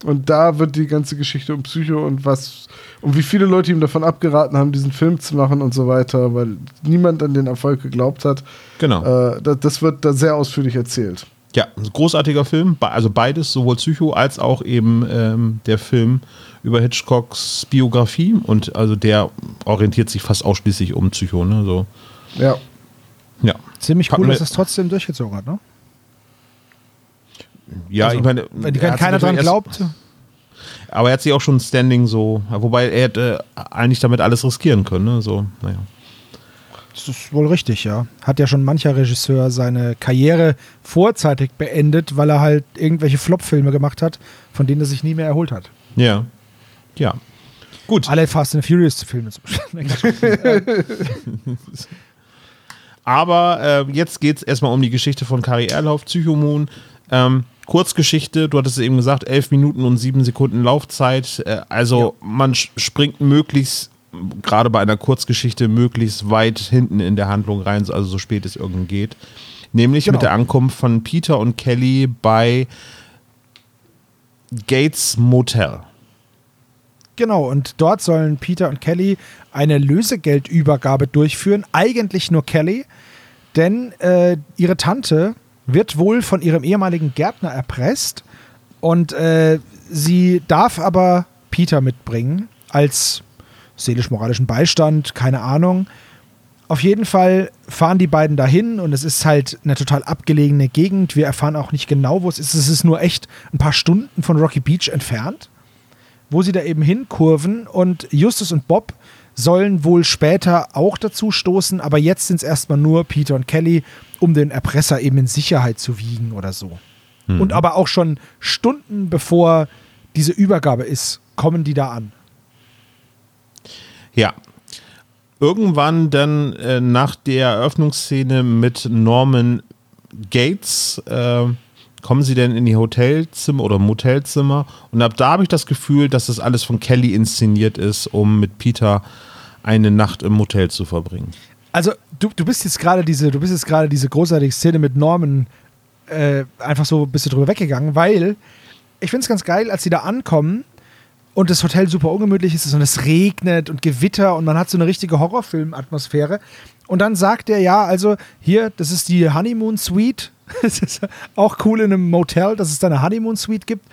und da wird die ganze Geschichte um Psycho und was, und wie viele Leute ihm davon abgeraten haben, diesen Film zu machen und so weiter, weil niemand an den Erfolg geglaubt hat. genau. Äh, das, das wird da sehr ausführlich erzählt. Ja, ein großartiger Film, also beides, sowohl Psycho als auch eben ähm, der Film über Hitchcocks Biografie und also der orientiert sich fast ausschließlich um Psycho, ne? So, Ja. ja. Ziemlich cool, dass das trotzdem durchgezogen hat, ne? Ja, Also, ich meine, Wenn er keiner dran glaubt. Aber er hat sich auch schon Standing so, wobei er hätte eigentlich damit alles riskieren können, ne? So, naja. Das ist wohl richtig, ja. Hat ja schon mancher Regisseur seine Karriere vorzeitig beendet, weil er halt irgendwelche Flop-Filme gemacht hat, von denen er sich nie mehr erholt hat. Ja. Ja. Gut. Alle Fast and Furious Filme zum Beispiel. Aber äh, jetzt geht es erstmal um die Geschichte von Kari Erlauf, Psychomoon. Ähm, Kurzgeschichte, du hattest eben gesagt, 11 Minuten und 7 Sekunden Laufzeit. Äh, also man sch- springt möglichst, gerade bei einer Kurzgeschichte, möglichst weit hinten in der Handlung rein, also so spät es irgend geht. Nämlich Genau. mit der Ankunft von Peter und Kelly bei Gates Motel. Genau, und dort sollen Peter und Kelly eine Lösegeldübergabe durchführen. Eigentlich nur Kelly, denn äh, ihre Tante wird wohl von ihrem ehemaligen Gärtner erpresst und äh, sie darf aber Peter mitbringen als seelisch-moralischen Beistand, keine Ahnung. Auf jeden Fall fahren die beiden dahin und es ist halt eine total abgelegene Gegend. Wir erfahren auch nicht genau, wo es ist. Es ist nur echt ein paar Stunden von Rocky Beach entfernt wo sie da eben hinkurven und Justus und Bob sollen wohl später auch dazu stoßen, aber jetzt sind es erstmal nur Peter und Kelly, um den Erpresser eben in Sicherheit zu wiegen oder so. Und aber auch schon Stunden bevor diese Übergabe ist, kommen die da an. Ja. Irgendwann dann äh, nach der Eröffnungsszene mit Norman Gates äh, kommen sie dann in die Hotelzimmer oder Motelzimmer und ab da habe ich das Gefühl, dass das alles von Kelly inszeniert ist, um mit Peter eine Nacht im Motel zu verbringen. Also du, du bist jetzt gerade diese, du bist jetzt gerade diese großartige Szene mit Norman äh, einfach so ein bisschen drüber weggegangen, weil ich finde es ganz geil, als sie da ankommen und das Hotel super ungemütlich ist und es regnet und Gewitter und man hat so eine richtige Horrorfilm-Atmosphäre. Und dann sagt er, ja, also hier, das ist die Honeymoon Suite. [LAUGHS] Es ist auch cool in einem Motel, dass es da eine Honeymoon Suite gibt.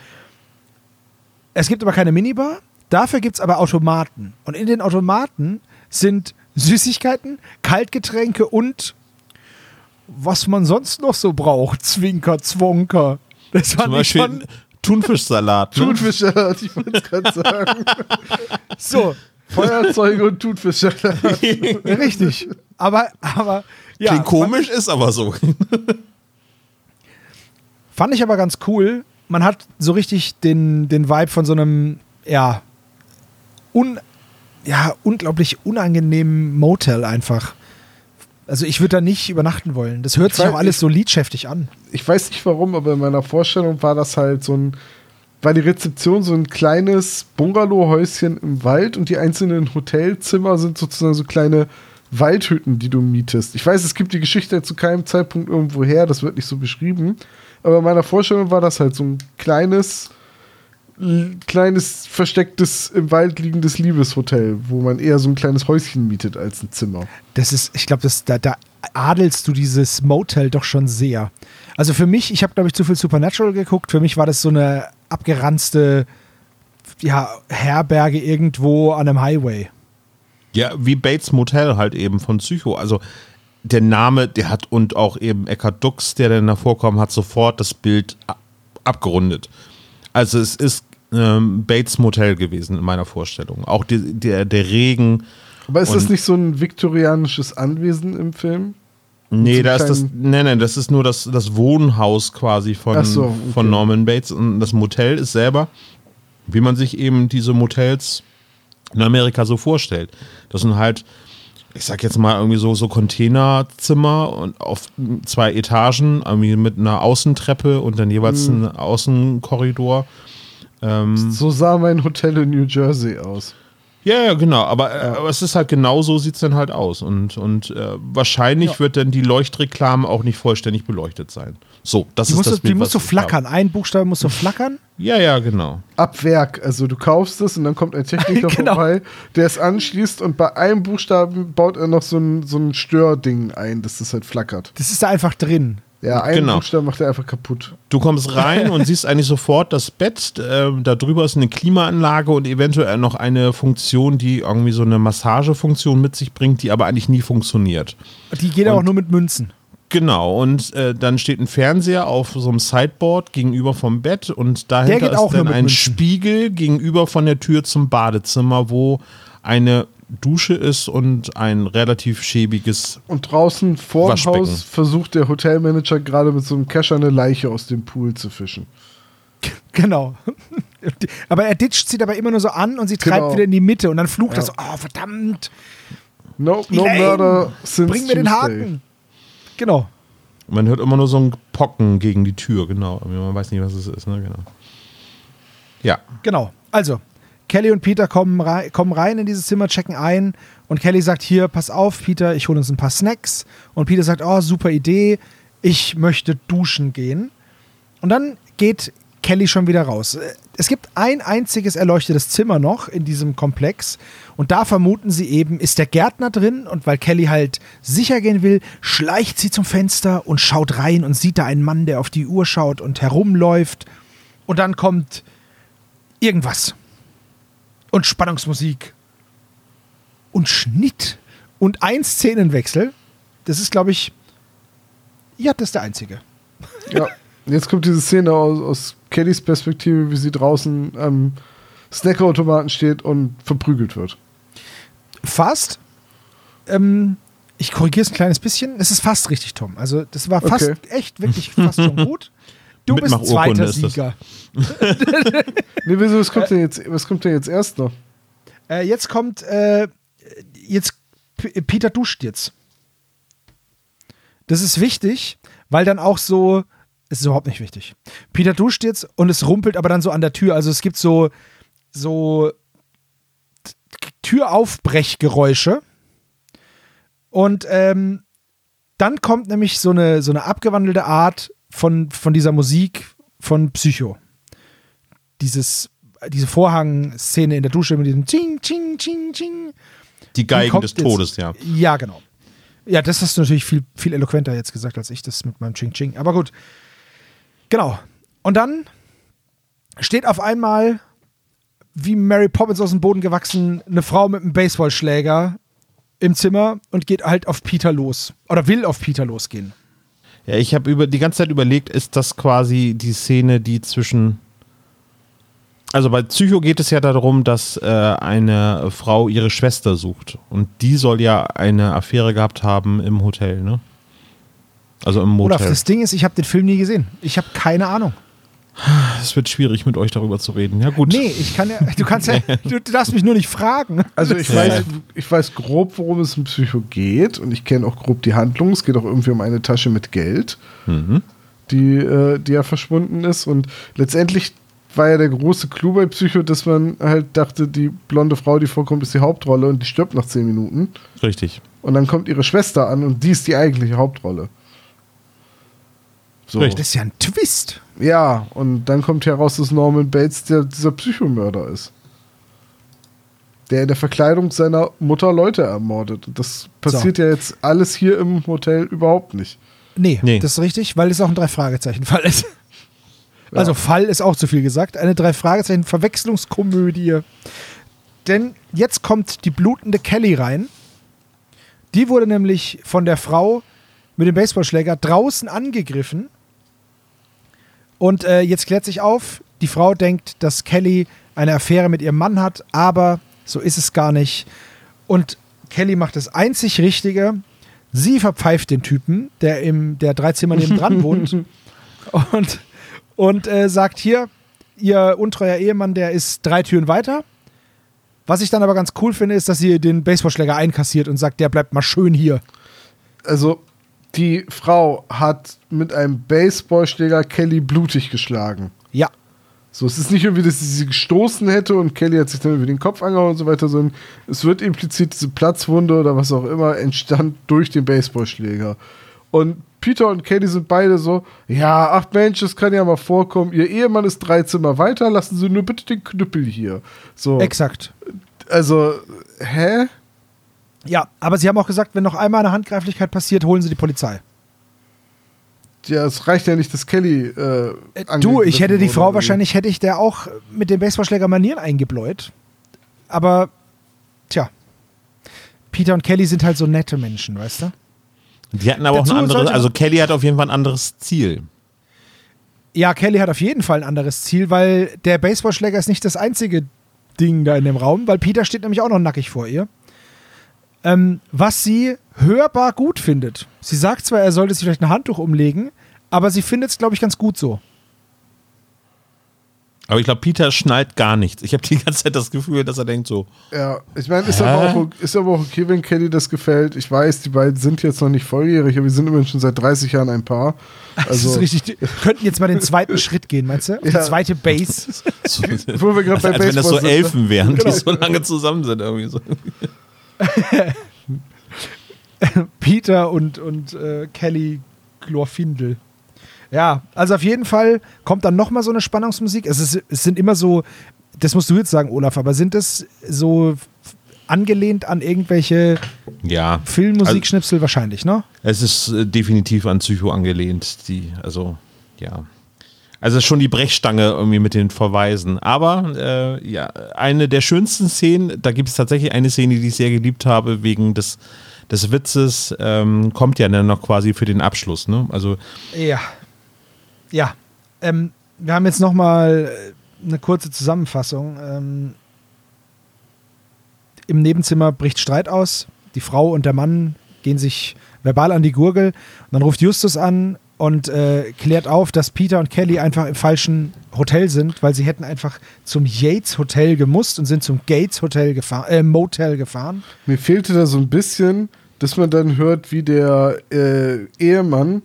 Es gibt aber keine Minibar, Dafür gibt es aber Automaten. Und in den Automaten sind Süßigkeiten, Kaltgetränke und was man sonst noch so braucht. Zwinker, Zwonker. Das ich Beispiel schon Thunfischsalat. [LAUGHS] Ne? Thunfischsalat, ich wollte es gerade [LAUGHS] sagen. so. Feuerzeuge und Thunfischsalat. Richtig. Aber, aber, ja. Klingt komisch, ist aber so. Fand ich aber ganz cool. Man hat so richtig den, den Vibe von so einem, ja, un, ja, unglaublich unangenehmen Motel einfach. Also ich würde da nicht übernachten wollen. Das hört Ich sich weiß auch alles nicht. so liedschäftig an. Ich weiß nicht warum, aber in meiner Vorstellung war das halt so ein, war die Rezeption so ein kleines Bungalowhäuschen im Wald und die einzelnen Hotelzimmer sind sozusagen so kleine Waldhütten, die du mietest. Ich weiß, es gibt die Geschichte zu keinem Zeitpunkt irgendwo her, das wird nicht so beschrieben. Aber in meiner Vorstellung war das halt so ein kleines, kleines, verstecktes, im Wald liegendes Liebeshotel, wo man eher so ein kleines Häuschen mietet als ein Zimmer. Das ist, ich glaube, da, da adelst du dieses Motel doch schon sehr. Also für mich, ich habe, glaube ich, zu viel Supernatural geguckt. Für mich war das so eine abgeranzte ja, Herberge irgendwo an einem Highway. Ja, wie Bates Motel halt eben von Psycho. Also der Name, der hat und auch eben Eckhard Dux, der dann davor kommt, hat sofort das Bild abgerundet. Also es ist ähm, Bates Motel gewesen in meiner Vorstellung. Auch die, der, der Regen. Aber ist das nicht so ein viktorianisches Anwesen im Film? Nee, so da ist das, nee, nee, das ist nur das, das Wohnhaus quasi von, so, okay. von Norman Bates. Und das Motel ist selber, wie man sich eben diese Motels in Amerika so vorstellt. Das sind halt, ich sag jetzt mal irgendwie so, so Containerzimmer und auf zwei Etagen, irgendwie mit einer Außentreppe und dann jeweils Mhm. ein Außenkorridor. Ähm, So sah mein Hotel in New Jersey aus. ja, ja, genau. Aber, äh, aber es ist halt genau so sieht es dann halt aus. Und, und äh, wahrscheinlich wird dann die Leuchtreklame auch nicht vollständig beleuchtet sein. So, das Die ist musst, das du, die Bild, musst du ich habe. flackern. Ein Buchstabe muss so flackern. Ja, ja, genau. Ab Werk. Also du kaufst es und dann kommt ein Techniker [LAUGHS] Genau. vorbei, der es anschließt und bei einem Buchstaben baut er noch so ein, so ein Störding ein, dass das halt flackert. Das ist da einfach drin. Ja, einen Genau. Buchstaben macht er einfach kaputt. Du kommst rein und siehst eigentlich sofort das Bett. Äh, da drüber ist eine Klimaanlage und eventuell noch eine Funktion, die irgendwie so eine Massagefunktion mit sich bringt, die aber eigentlich nie funktioniert. Die geht auch nur mit Münzen. Genau, und äh, dann steht ein Fernseher auf so einem Sideboard gegenüber vom Bett und dahinter geht ist dann ein Münzen. Spiegel gegenüber von der Tür zum Badezimmer, wo eine Dusche ist und ein relativ schäbiges. Und draußen vor dem. Haus versucht der Hotelmanager gerade mit so einem Kescher eine Leiche aus dem Pool zu fischen. [LAUGHS] Genau. [LAUGHS] Aber er ditcht sie dabei immer nur so an und sie treibt Genau. wieder in die Mitte und dann flucht er Ja. so, oh verdammt, No, no murder since bring mir den Tuesday. Haken. Genau. Man hört immer nur so ein Pocken gegen die Tür, genau. Man weiß nicht, was es ist, ne? Genau. Ja. Genau. Also, Kelly und Peter kommen rein, kommen rein in dieses Zimmer, checken ein und Kelly sagt, hier, pass auf, Peter, ich hole uns ein paar Snacks. Und Peter sagt, oh, super Idee, ich möchte duschen gehen. Und dann geht Kelly schon wieder raus. Es gibt ein einziges erleuchtetes Zimmer noch in diesem Komplex und da vermuten sie eben, ist der Gärtner drin und weil Kelly halt sicher gehen will, schleicht sie zum Fenster und schaut rein und sieht da einen Mann, der auf die Uhr schaut und herumläuft und dann kommt irgendwas und Spannungsmusik und Schnitt und ein Szenenwechsel. Das ist, glaube ich, ja, das ist der einzige. Ja. Jetzt kommt diese Szene aus, aus Kellys Perspektive, wie sie draußen am Snackautomaten steht und verprügelt wird. Fast. Ähm, ich korrigiere es ein kleines bisschen. Es ist fast richtig, Tom. Also, das war fast Okay. echt, wirklich fast schon gut. Du bist zweiter. Sieger. [LAUGHS] Nee, wieso, was kommt denn jetzt, was kommt denn jetzt erst noch? Äh, jetzt kommt, äh, jetzt, P Peter duscht jetzt. Das ist wichtig, weil dann auch so, ist überhaupt nicht wichtig. Peter duscht jetzt und es rumpelt aber dann so an der Tür. Also es gibt so, so Türaufbrechgeräusche. Und ähm, dann kommt nämlich so eine, so eine abgewandelte Art von, von dieser Musik von Psycho. Dieses, diese Vorhangszene in der Dusche mit diesem Ching, Ching, Ching, Ching. Die Geigen des jetzt. Todes, ja. Ja, genau. Ja, das hast du natürlich viel, viel eloquenter jetzt gesagt, als ich das mit meinem Ching Ching. Aber gut. Genau. Und dann steht auf einmal wie Mary Poppins aus dem Boden gewachsen, eine Frau mit einem Baseballschläger im Zimmer und geht halt auf Peter los. Oder will auf Peter losgehen. Ja, ich habe über die ganze Zeit überlegt, ist das quasi die Szene, die zwischen. Also bei Psycho geht es ja darum, dass äh, eine Frau ihre Schwester sucht. Und die soll ja eine Affäre gehabt haben im Hotel, ne? Also im Olaf, Motel. das Ding ist, ich habe den Film nie gesehen. Ich habe keine Ahnung. Es wird schwierig, mit euch darüber zu reden. Ja, gut. Nee, ich kann ja, du kannst ja, [LAUGHS] du darfst mich nur nicht fragen. Also ich weiß, ich weiß grob, worum es im Psycho geht und ich kenne auch grob die Handlung. Es geht auch irgendwie um eine Tasche mit Geld, die, äh, die ja verschwunden ist. Und letztendlich war ja der große Clou bei Psycho, dass man halt dachte, die blonde Frau, die vorkommt, ist die Hauptrolle und die stirbt nach zehn Minuten. Richtig. Und dann kommt ihre Schwester an und die ist die eigentliche Hauptrolle. So. Das ist ja ein Twist. Ja, und dann kommt heraus, dass Norman Bates der, dieser Psychomörder ist. Der in der Verkleidung seiner Mutter Leute ermordet. Das passiert ja jetzt alles hier im Hotel überhaupt nicht. Nee, Nee. das ist richtig, weil es auch ein Drei-Fragezeichen-Fall ist. Also Fall ist auch zu viel gesagt. Eine Drei-Fragezeichen-Verwechslungskomödie. Denn jetzt kommt die blutende Kelly rein. Die wurde nämlich von der Frau mit dem Baseballschläger draußen angegriffen. Und äh, jetzt klärt sich auf, die Frau denkt, dass Kelly eine Affäre mit ihrem Mann hat, aber so ist es gar nicht. Und Kelly macht das einzig Richtige. Sie verpfeift den Typen, der im der drei Zimmer nebendran wohnt [LAUGHS] und, und äh, sagt hier, ihr untreuer Ehemann, der ist drei Türen weiter. Was ich dann aber ganz cool finde, ist, dass sie den Baseballschläger einkassiert und sagt, der bleibt mal schön hier. Also, die Frau hat mit einem Baseballschläger Kelly blutig geschlagen. Ja, So, es ist nicht irgendwie, dass sie sie gestoßen hätte und Kelly hat sich dann über den Kopf angehauen und so weiter, sondern es wird implizit diese Platzwunde oder was auch immer entstand durch den Baseballschläger. Und Peter und Kelly sind beide so, ja, ach Mensch, das kann ja mal vorkommen. Ihr Ehemann ist drei Zimmer weiter, lassen Sie nur bitte den Knüppel hier. So, exakt. also, hä? Ja, aber sie haben auch gesagt, wenn noch einmal eine Handgreiflichkeit passiert, holen sie die Polizei. Ja, es reicht ja nicht, dass Kelly. Äh, Du, ich hätte die Frau wahrscheinlich, hätte ich der auch mit dem Baseballschläger Manieren eingebläut. Aber, tja. Peter und Kelly sind halt so nette Menschen, weißt du? Die hatten aber Dazu auch ein anderes, also Kelly hat auf jeden Fall ein anderes Ziel. Ja, Kelly hat auf jeden Fall ein anderes Ziel, weil der Baseballschläger ist nicht das einzige Ding da in dem Raum, weil Peter steht nämlich auch noch nackig vor ihr. Ähm, was sie hörbar gut findet. Sie sagt zwar, er sollte sich vielleicht ein Handtuch umlegen, aber sie findet es, glaube ich, ganz gut so. Aber ich glaube, Peter schnallt gar nichts. Ich habe die ganze Zeit das Gefühl, dass er denkt so, Ja, ich meine, ist, Hä? aber auch, ist aber auch okay, wenn Kelly das gefällt. Ich weiß, die beiden sind jetzt noch nicht volljährig, aber wir sind immerhin schon seit 30 Jahren ein Paar. Das Also, ist richtig. Wir könnten jetzt mal den zweiten [LAUGHS] Schritt gehen, meinst du? Die Ja. zweite Base. so [LAUGHS] wo wir gerade als, bei als wenn das so Baseball? Elfen wären, Genau. die so lange zusammen sind. Irgendwie so. [LAUGHS] Peter und, und äh, Kelly Glorfindel. Ja, also auf jeden Fall kommt dann nochmal so eine Spannungsmusik. Es, ist, es sind immer so, das musst du jetzt sagen, Olaf, aber sind es so angelehnt an irgendwelche Ja, Filmmusikschnipsel wahrscheinlich, ne? es ist äh, definitiv an Psycho angelehnt. Die, also, ja. Also schon die Brechstange irgendwie mit den Verweisen. Aber äh, ja, eine der schönsten Szenen, da gibt es tatsächlich eine Szene, die ich sehr geliebt habe, wegen des, des Witzes, ähm, kommt ja dann noch quasi für den Abschluss. Ne? Also Ja. Ja. Ähm, wir haben jetzt nochmal eine kurze Zusammenfassung. Ähm, Im Nebenzimmer bricht Streit aus. Die Frau und der Mann gehen sich verbal an die Gurgel. Und dann ruft Justus an und äh, klärt auf, dass Peter und Kelly einfach im falschen Hotel sind, weil sie hätten einfach zum Yates Hotel gemusst und sind zum Gates Hotel gefahren, äh, Motel gefahren. Mir fehlte da so ein bisschen, dass man dann hört, wie der äh, Ehemann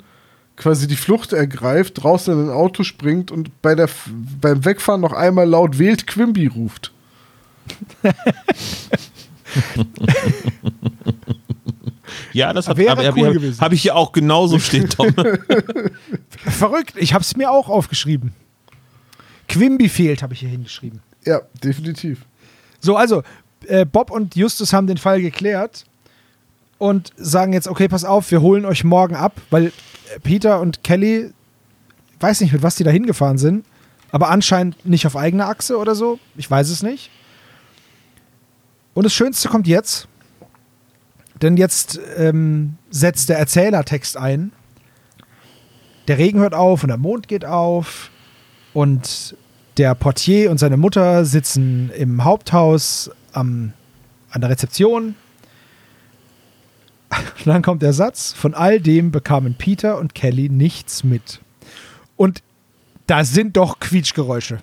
quasi die Flucht ergreift, draußen in ein Auto springt und bei der, F- beim Wegfahren noch einmal laut wählt Quimby ruft. [LAUGHS] ja, das hat- Wäre hab, hab, cool hab, gewesen. hab ich hier auch genauso stehen, Tom. [LAUGHS] Verrückt, ich habe es mir auch aufgeschrieben. Quimby fehlt, habe ich hier hingeschrieben. Ja, definitiv. So, also, äh, Bob und Justus haben den Fall geklärt und sagen jetzt, okay, pass auf, wir holen euch morgen ab, weil äh, Peter und Kelly, weiß nicht, mit was die da hingefahren sind, Aber anscheinend nicht auf eigener Achse oder so. Ich weiß es nicht. Und das Schönste kommt jetzt. Denn jetzt ähm, setzt der Erzählertext ein. Der Regen hört auf und der Mond geht auf. Und der Portier und seine Mutter sitzen im Haupthaus am, an der Rezeption. [LAUGHS] Und dann kommt der Satz: Von all dem bekamen Peter und Kelly nichts mit. Und da sind doch Quietschgeräusche.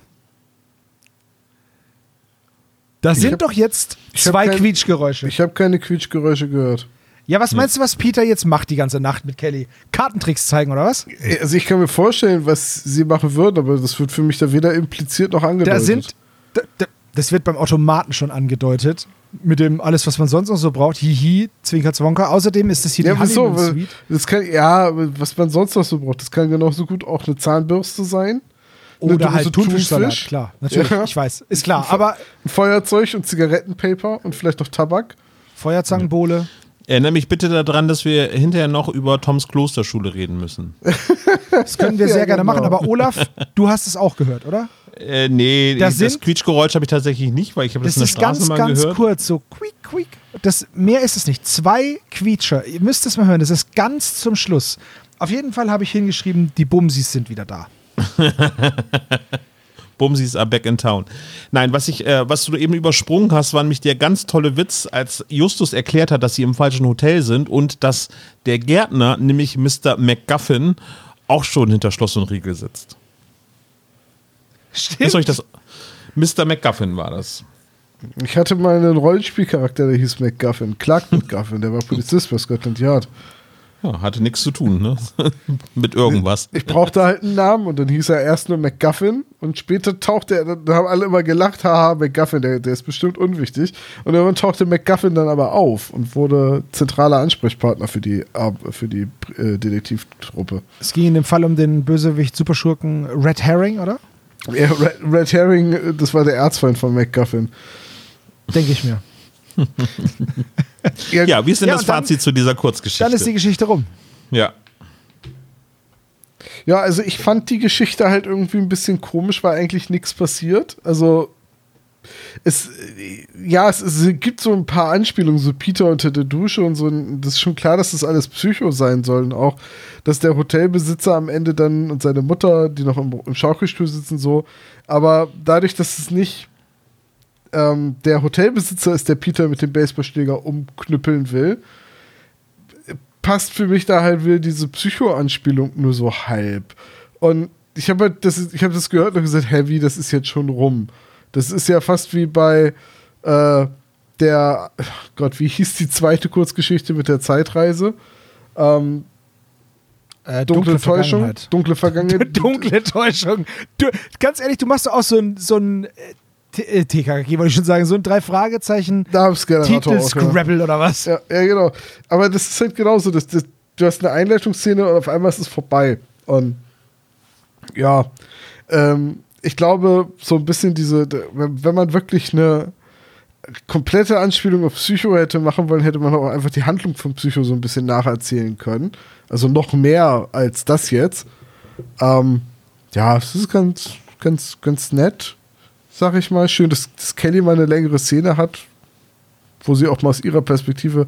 Da sind hab- doch jetzt zwei kein- Quietschgeräusche. Ich habe keine Quietschgeräusche gehört. Ja, was meinst du, was Peter jetzt macht die ganze Nacht mit Kelly? Kartentricks zeigen oder was? Also ich kann mir vorstellen, was sie machen würden, aber das wird für mich da weder impliziert noch angedeutet. Da sind, da, da, das wird beim Automaten schon angedeutet. Mit dem alles, was man sonst noch so braucht. Hihi, Zwinker, Zwonker. Außerdem ist das hier ja, die? Honeymoon Suite. Das kann, ja, was man sonst noch so braucht. Das kann genauso gut auch eine Zahnbürste sein. Oder Dose halt Thunfischsalat, Thunfisch. klar. Natürlich, Ja. ich weiß. Ist klar. Aber Ein Feuerzeug und Zigarettenpaper und vielleicht noch Tabak. Feuerzangenbowle. Erinnere mich bitte daran, dass wir hinterher noch über Toms Klosterschule reden müssen. [LAUGHS] Das können wir Ja, sehr gerne genau. machen. Aber Olaf, du hast es auch gehört, oder? Äh, nee, Da das sind- Quietschgeräusch habe ich tatsächlich nicht, weil ich habe das, Das in der ist ganz, Straße mal ganz gehört. kurz. So quiek, quiek. Das, mehr ist es nicht. Zwei Quietscher. Ihr müsst es mal hören. Das ist ganz zum Schluss. Auf jeden Fall habe ich hingeschrieben, die Bumsis sind wieder da. [LAUGHS] Bumsis are back in town. Nein, was ich, äh, was du eben übersprungen hast, war nämlich der ganz tolle Witz, als Justus erklärt hat, dass sie im falschen Hotel sind und dass der Gärtner, nämlich Mr. McGuffin, auch schon hinter Schloss und Riegel sitzt. Ist euch das? Mr. McGuffin war das. Ich hatte mal einen Rollenspielcharakter, der hieß McGuffin. Clark McGuffin, der war Polizist bei Scotland Yard. Ja, hatte nichts zu tun, ne? [LAUGHS] Mit irgendwas. Ich brauchte halt einen Namen und dann hieß er erst nur McGuffin und später tauchte er, da haben alle immer gelacht, haha, McGuffin, der, der ist bestimmt unwichtig. Und irgendwann tauchte McGuffin dann aber auf und wurde zentraler Ansprechpartner für die, für die äh, Detektivtruppe. Es ging in dem Fall um den Bösewicht Superschurken Red Herring, oder? Ja, Red, Red Herring, äh, das war der Erzfeind von McGuffin. Denke ich mir. [LAUGHS] Ja, wie ist denn Ja, das und dann- Fazit zu dieser Kurzgeschichte? Dann ist die Geschichte rum. ja. Ja, also ich fand die Geschichte halt irgendwie ein bisschen komisch, weil eigentlich nichts passiert. Also es, ja, es, es gibt so ein paar Anspielungen, so Peter unter der Dusche und so. Das ist schon klar, dass das alles Psycho sein sollen. Auch, dass der Hotelbesitzer am Ende dann und seine Mutter, die noch im, im Schaukelstuhl sitzen, so. Aber dadurch, dass es nicht ähm, der Hotelbesitzer ist, der Peter mit dem Baseballschläger umknüppeln will, passt für mich da halt wieder diese Psycho-Anspielung nur so halb. Und ich habe halt das, ich habe das gehört und gesagt, Heavy, das ist jetzt schon rum. Das ist ja fast wie bei äh, der, Gott, wie hieß die zweite Kurzgeschichte mit der Zeitreise? Ähm, Äh, dunkle, Täuschung, Vergangenheit. dunkle Vergangenheit. [LAUGHS] Dunkle Täuschung. Du, ganz ehrlich, du machst auch so ein, so ein äh, TKG, wollte ich schon sagen, so ein drei Fragezeichen. Titel ja. Scrabble oder was? Ja, ja, genau. Aber das ist halt genauso. Das, das, du hast eine Einleitungsszene und auf einmal ist es vorbei. Und ja, ähm, ich glaube, so ein bisschen diese, wenn, wenn man wirklich eine komplette Anspielung auf Psycho hätte machen wollen, hätte man auch einfach die Handlung von Psycho so ein bisschen nacherzählen können. Also noch mehr als das jetzt. Ähm, ja, es ist ganz, ganz, ganz nett, sag ich mal. Schön, dass, dass Kelly mal eine längere Szene hat, wo sie auch mal aus ihrer Perspektive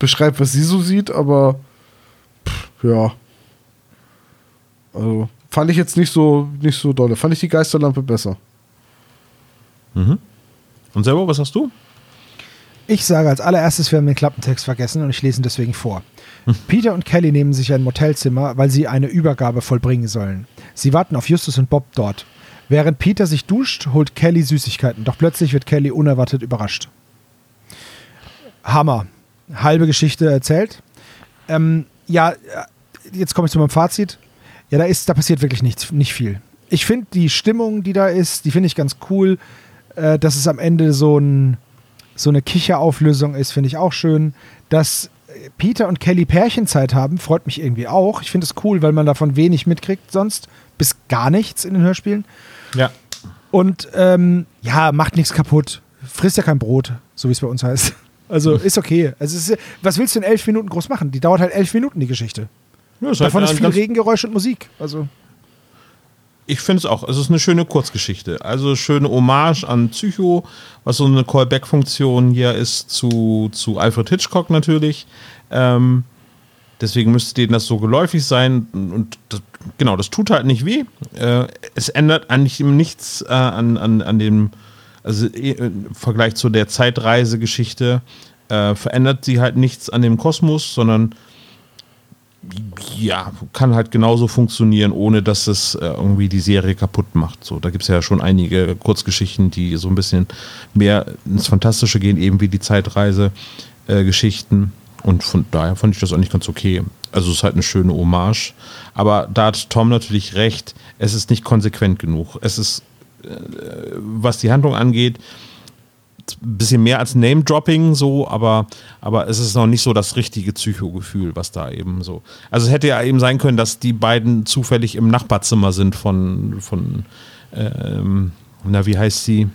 beschreibt, was sie so sieht, aber pff, ja. Also fand ich jetzt nicht so nicht so dolle. Fand ich die Geisterlampe besser. Und selber, was hast du? Ich sage als allererstes, wir haben den Klappentext vergessen und ich lese ihn deswegen vor. Peter und Kelly nehmen sich ein Motelzimmer, weil sie eine Übergabe vollbringen sollen. Sie warten auf Justus und Bob dort. Während Peter sich duscht, holt Kelly Süßigkeiten, doch plötzlich wird Kelly unerwartet überrascht. Hammer. Halbe Geschichte erzählt. Ähm, ja, jetzt komme ich zu meinem Fazit. Ja, da ist, da passiert wirklich nichts, nicht viel. Ich finde die Stimmung, die da ist, die finde ich ganz cool. Äh, dass es am Ende so, ein, so eine Kicherauflösung ist, finde ich auch schön. Dass äh, Peter und Kelly Pärchenzeit haben, freut mich irgendwie auch. Ich finde es cool, weil man davon wenig mitkriegt, sonst bis gar nichts in den Hörspielen. Ja. Und ähm, ja, macht nichts kaputt. Frisst ja kein Brot, so wie es bei uns heißt. Also ist okay. Also es ist, was willst du in elf Minuten groß machen? Die dauert halt elf Minuten, die Geschichte. ja ist Davon halt ist viel Regengeräusch und Musik. Also Ich finde es auch. Es ist eine schöne Kurzgeschichte. Also schöne Hommage an Psycho, was so eine Callback-Funktion hier ist zu, zu Alfred Hitchcock natürlich. Ähm, deswegen müsste denen das so geläufig sein. Und das, genau, das tut halt nicht weh. Äh, es ändert eigentlich nichts äh, an, an, an dem, also äh, im Vergleich zu der Zeitreisegeschichte, äh, verändert sie halt nichts an dem Kosmos, sondern ja, kann halt genauso funktionieren, ohne dass es äh, irgendwie die Serie kaputt macht. So, da gibt es ja schon einige Kurzgeschichten, die so ein bisschen mehr ins Fantastische gehen, eben wie die Zeitreise-Geschichten. Und von daher fand ich das eigentlich ganz okay. Also es ist halt eine schöne Hommage. Aber da hat Tom natürlich recht, es ist nicht konsequent genug. Es ist, äh, was die Handlung angeht, ein bisschen mehr als Name-Dropping, so, aber, aber es ist noch nicht so das richtige Psychogefühl, was da eben so. Also es hätte ja eben sein können, dass die beiden zufällig im Nachbarzimmer sind von, von ähm, na, wie heißt sie?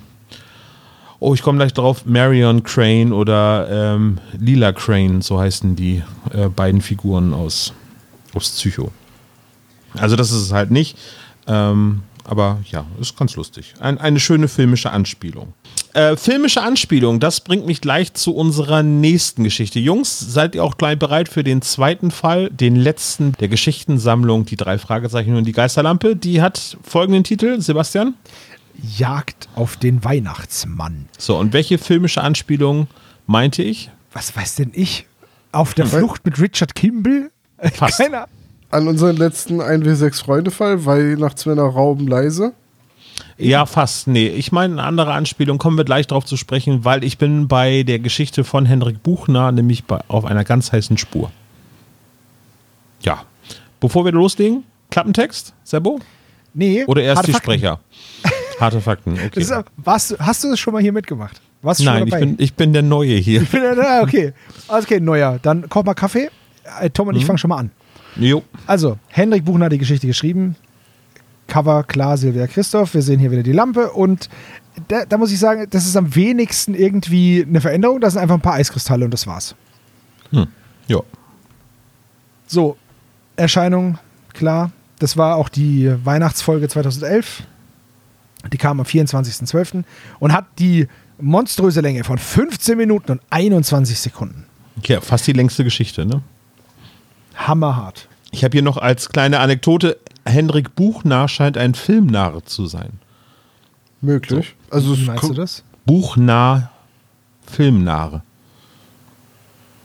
Oh, ich komme gleich drauf, Marion Crane oder ähm, Lila Crane, so heißen die äh, beiden Figuren aus, aus Psycho. Also das ist es halt nicht. Ähm, aber ja, ist ganz lustig. Ein, eine schöne filmische Anspielung. Äh, filmische Anspielung, das bringt mich gleich zu unserer nächsten Geschichte. Jungs, seid ihr auch gleich bereit für den zweiten Fall, den letzten der Geschichtensammlung, die drei Fragezeichen und die Geisterlampe? Die hat folgenden Titel, Sebastian. Jagd auf den Weihnachtsmann. So, und welche filmische Anspielung meinte ich? Was weiß denn ich? Auf der Flucht mit Richard Kimball? Fast. Keiner. An unseren letzten 1W6-Freunde-Fall, Weihnachtsmänner rauben leise. Ja, fast. Nee, ich meine eine andere Anspielung, kommen wir gleich drauf zu sprechen, weil ich bin bei der Geschichte von Henrik Buchner, nämlich bei, auf einer ganz heißen Spur. Ja. Bevor wir loslegen, Klappentext, Sebo? Nee. Oder erst die Fakten. Sprecher? Harte Fakten, [LAUGHS] okay. Ist, warst, hast du das schon mal hier mitgemacht? Warst du schon Nein, ich dabei? bin, ich bin der Neue hier. Ich bin ja da, okay. Alles okay, neuer. Dann koch mal Kaffee. Äh, Tom und ich fangen schon mal an. Jo. Also, Hendrik Buchner hat die Geschichte geschrieben. Cover, klar, Silvia Christoph. Wir sehen hier wieder die Lampe. Und da, da muss ich sagen, das ist am wenigsten irgendwie eine Veränderung. Das sind einfach ein paar Eiskristalle und das war's. Ja. So, Erscheinung, klar. Das war auch die Weihnachtsfolge 2011. Die kam am 24.12. und hat die monströse Länge von 15 Minuten und 21 Sekunden. Okay, fast die längste Geschichte, ne? Hammerhart. Ich habe hier noch als kleine Anekdote, Henrik Buchner scheint ein Filmnarr zu sein. Möglich. Also Wie es meinst du das? Buchnah Filmnarr.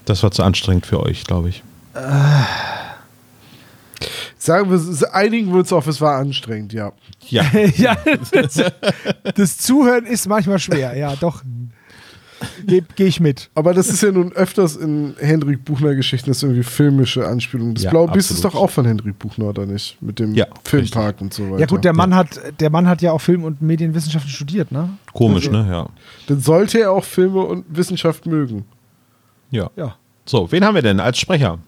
Das war zu anstrengend für euch, glaube ich. Sagen wir, einigen wir uns auf, es war anstrengend, ja. Ja. [LAUGHS] ja, das, das Zuhören ist manchmal schwer. Ja, doch. Gehe geh ich mit. Aber das ist ja nun öfters in Hendrik Buchner Geschichten, das ist irgendwie filmische Anspielungen. Das Ja, Blaue Biest ist doch auch von Hendrik Buchner, oder nicht? Mit dem Ja, Filmpark und so weiter. Ja gut, der Mann, hat, der Mann hat ja auch Film- und Medienwissenschaften studiert, ne? Komisch, ne? Ja. Dann sollte er auch Filme und Wissenschaft mögen. ja. Ja. So, wen haben wir denn als Sprecher?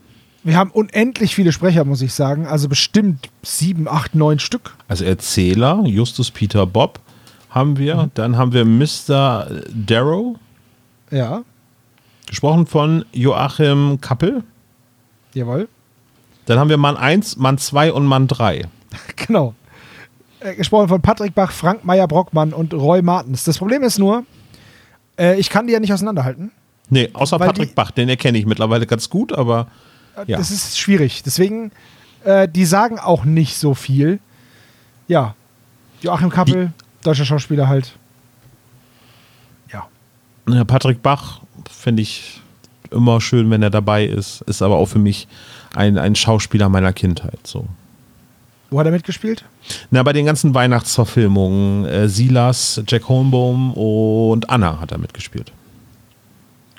Wir haben unendlich viele Sprecher, muss ich sagen. Also bestimmt sieben, acht, neun Stück. Also Erzähler, Justus Peter Bob haben wir. Dann haben wir Mr. Darrow, Ja, gesprochen von Joachim Kappel. jawohl. Dann haben wir Mann 1, Mann 2 und Mann 3. [LAUGHS] Genau. Äh, gesprochen von Patrick Bach, Frank Meyer-Brockmann und Roy Martens. Das Problem ist nur, äh, ich kann die ja nicht auseinanderhalten. Nee, außer Patrick die- Bach, den erkenne ich mittlerweile ganz gut, aber Äh, Ja. Das ist schwierig. Deswegen, äh, die sagen auch nicht so viel. Ja. Joachim Kappel, deutscher Schauspieler halt. Ja. Ja, Patrick Bach finde ich immer schön, wenn er dabei ist. Ist aber auch für mich ein, ein Schauspieler meiner Kindheit. So. Wo hat er mitgespielt? Na, bei den ganzen Weihnachtsverfilmungen, äh, Silas, Jack Holmbaum und Anna hat er mitgespielt.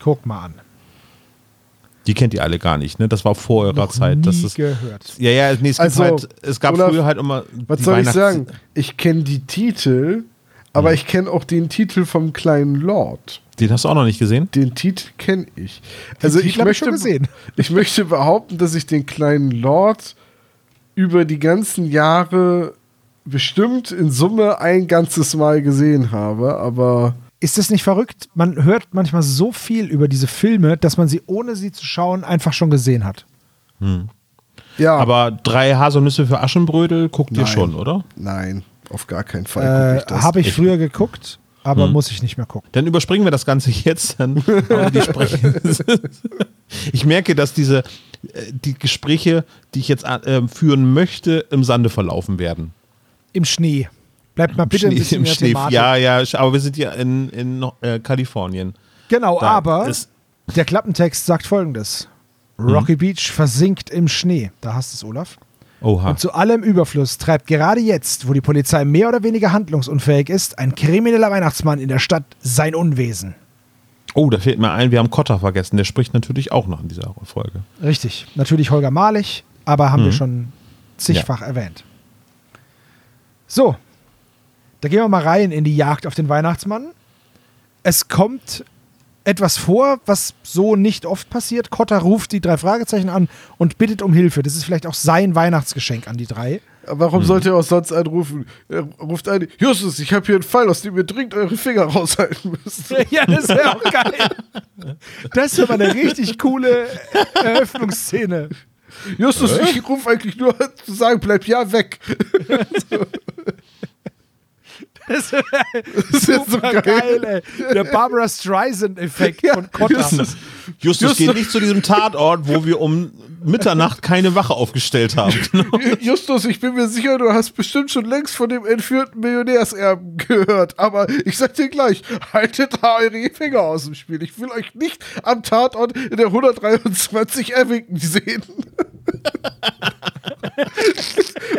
Guck mal an. Die kennt ihr alle gar nicht, ne? Das war vor eurer Noch Zeit. nie Das ist, gehört. ja, ja, nee, es, Also, halt, es gab Olaf, früher halt immer. Was soll ich Weihnachts- sagen? Ich kenne die Titel, aber ich kenne auch den Titel vom kleinen Lord. Den hast du auch noch nicht gesehen? Den Titel kenne ich. Also ich hab ich möchte, schon gesehen. [LAUGHS] ich möchte behaupten, dass ich den kleinen Lord über die ganzen Jahre bestimmt in Summe ein ganzes Mal gesehen habe, aber Ist das nicht verrückt? Man hört manchmal so viel über diese Filme, dass man sie, ohne sie zu schauen, einfach schon gesehen hat. Ja. Aber drei Haselnüsse für Aschenbrödel guckt ihr Nein. schon, oder? Nein, auf gar keinen Fall. Äh, ich das. Habe ich Echt? früher geguckt, aber Hm. muss ich nicht mehr gucken. Dann überspringen wir das Ganze jetzt. Dann [LAUGHS] ich merke, dass diese äh, die Gespräche, die ich jetzt äh, führen möchte, im Sande verlaufen werden. Im Schnee. Bleibt mal bitte Schnee, ein bisschen Im Schnee. Thematik. Ja, ja, aber wir sind ja in, in äh, Kalifornien. Genau, Da aber der Klappentext sagt folgendes. Rocky Beach versinkt im Schnee. Da hast du es, Olaf. Oha. Und zu allem Überfluss treibt gerade jetzt, wo die Polizei mehr oder weniger handlungsunfähig ist, ein krimineller Weihnachtsmann in der Stadt sein Unwesen. Oh, da fehlt mir ein, wir haben Kotter vergessen. Der spricht natürlich auch noch in dieser Folge. Richtig. Natürlich Holger Malich, aber haben wir Mhm. schon zigfach erwähnt. So, da gehen wir mal rein in die Jagd auf den Weihnachtsmann. Es kommt etwas vor, was so nicht oft passiert. Kotter ruft die drei Fragezeichen an und bittet um Hilfe. Das ist vielleicht auch sein Weihnachtsgeschenk an die drei. Warum sollte er auch sonst anrufen? Er ruft ein, Justus, ich habe hier einen Fall, aus dem ihr dringend eure Finger raushalten müsst. [LAUGHS] Ja, das wäre auch geil. Das wäre mal eine richtig coole Eröffnungsszene. Justus, ich rufe eigentlich nur zu sagen, bleib ja weg. [LAUGHS] [LAUGHS] Das wäre wär so super geil, geil. ey. Der Barbara Streisand-Effekt von Kotter. Justus, Justus geht nicht zu diesem Tatort, wo wir um Mitternacht keine Wache aufgestellt haben. [LAUGHS] Justus, ich bin mir sicher, du hast bestimmt schon längst von dem entführten Millionärserben gehört. Aber ich sag dir gleich, haltet da eure Finger aus dem Spiel. Ich will euch nicht am Tatort in der 123 erwinken sehen. [LAUGHS]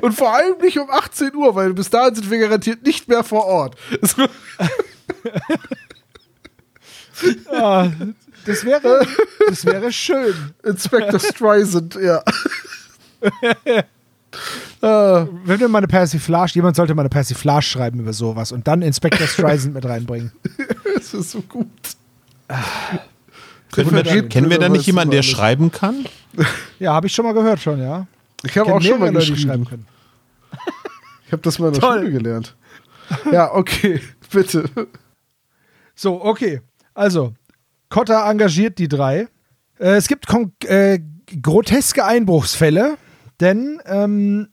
Und vor allem nicht um 18 Uhr, weil bis dahin sind wir garantiert nicht mehr vor Ort. [LAUGHS] Ah, das, wäre, das wäre schön. Inspector Streisand, ja. [LAUGHS] Ah, Wenn wir mal eine Persiflage, jemand sollte mal eine Persiflage schreiben über sowas und dann Inspector Streisand mit reinbringen. [LAUGHS] das ist so gut. Können wir, kennen wir da nicht jemanden, der schreiben kann? Ja, habe ich schon mal gehört schon, ja. Ich habe auch schon mal geschrieben. schreiben können. Ich habe das mal in der Toll. Schule gelernt. Ja, okay, [LAUGHS] bitte. So, okay. Also, Kotter engagiert die drei. Äh, es gibt äh, groteske Einbruchsfälle, denn ähm,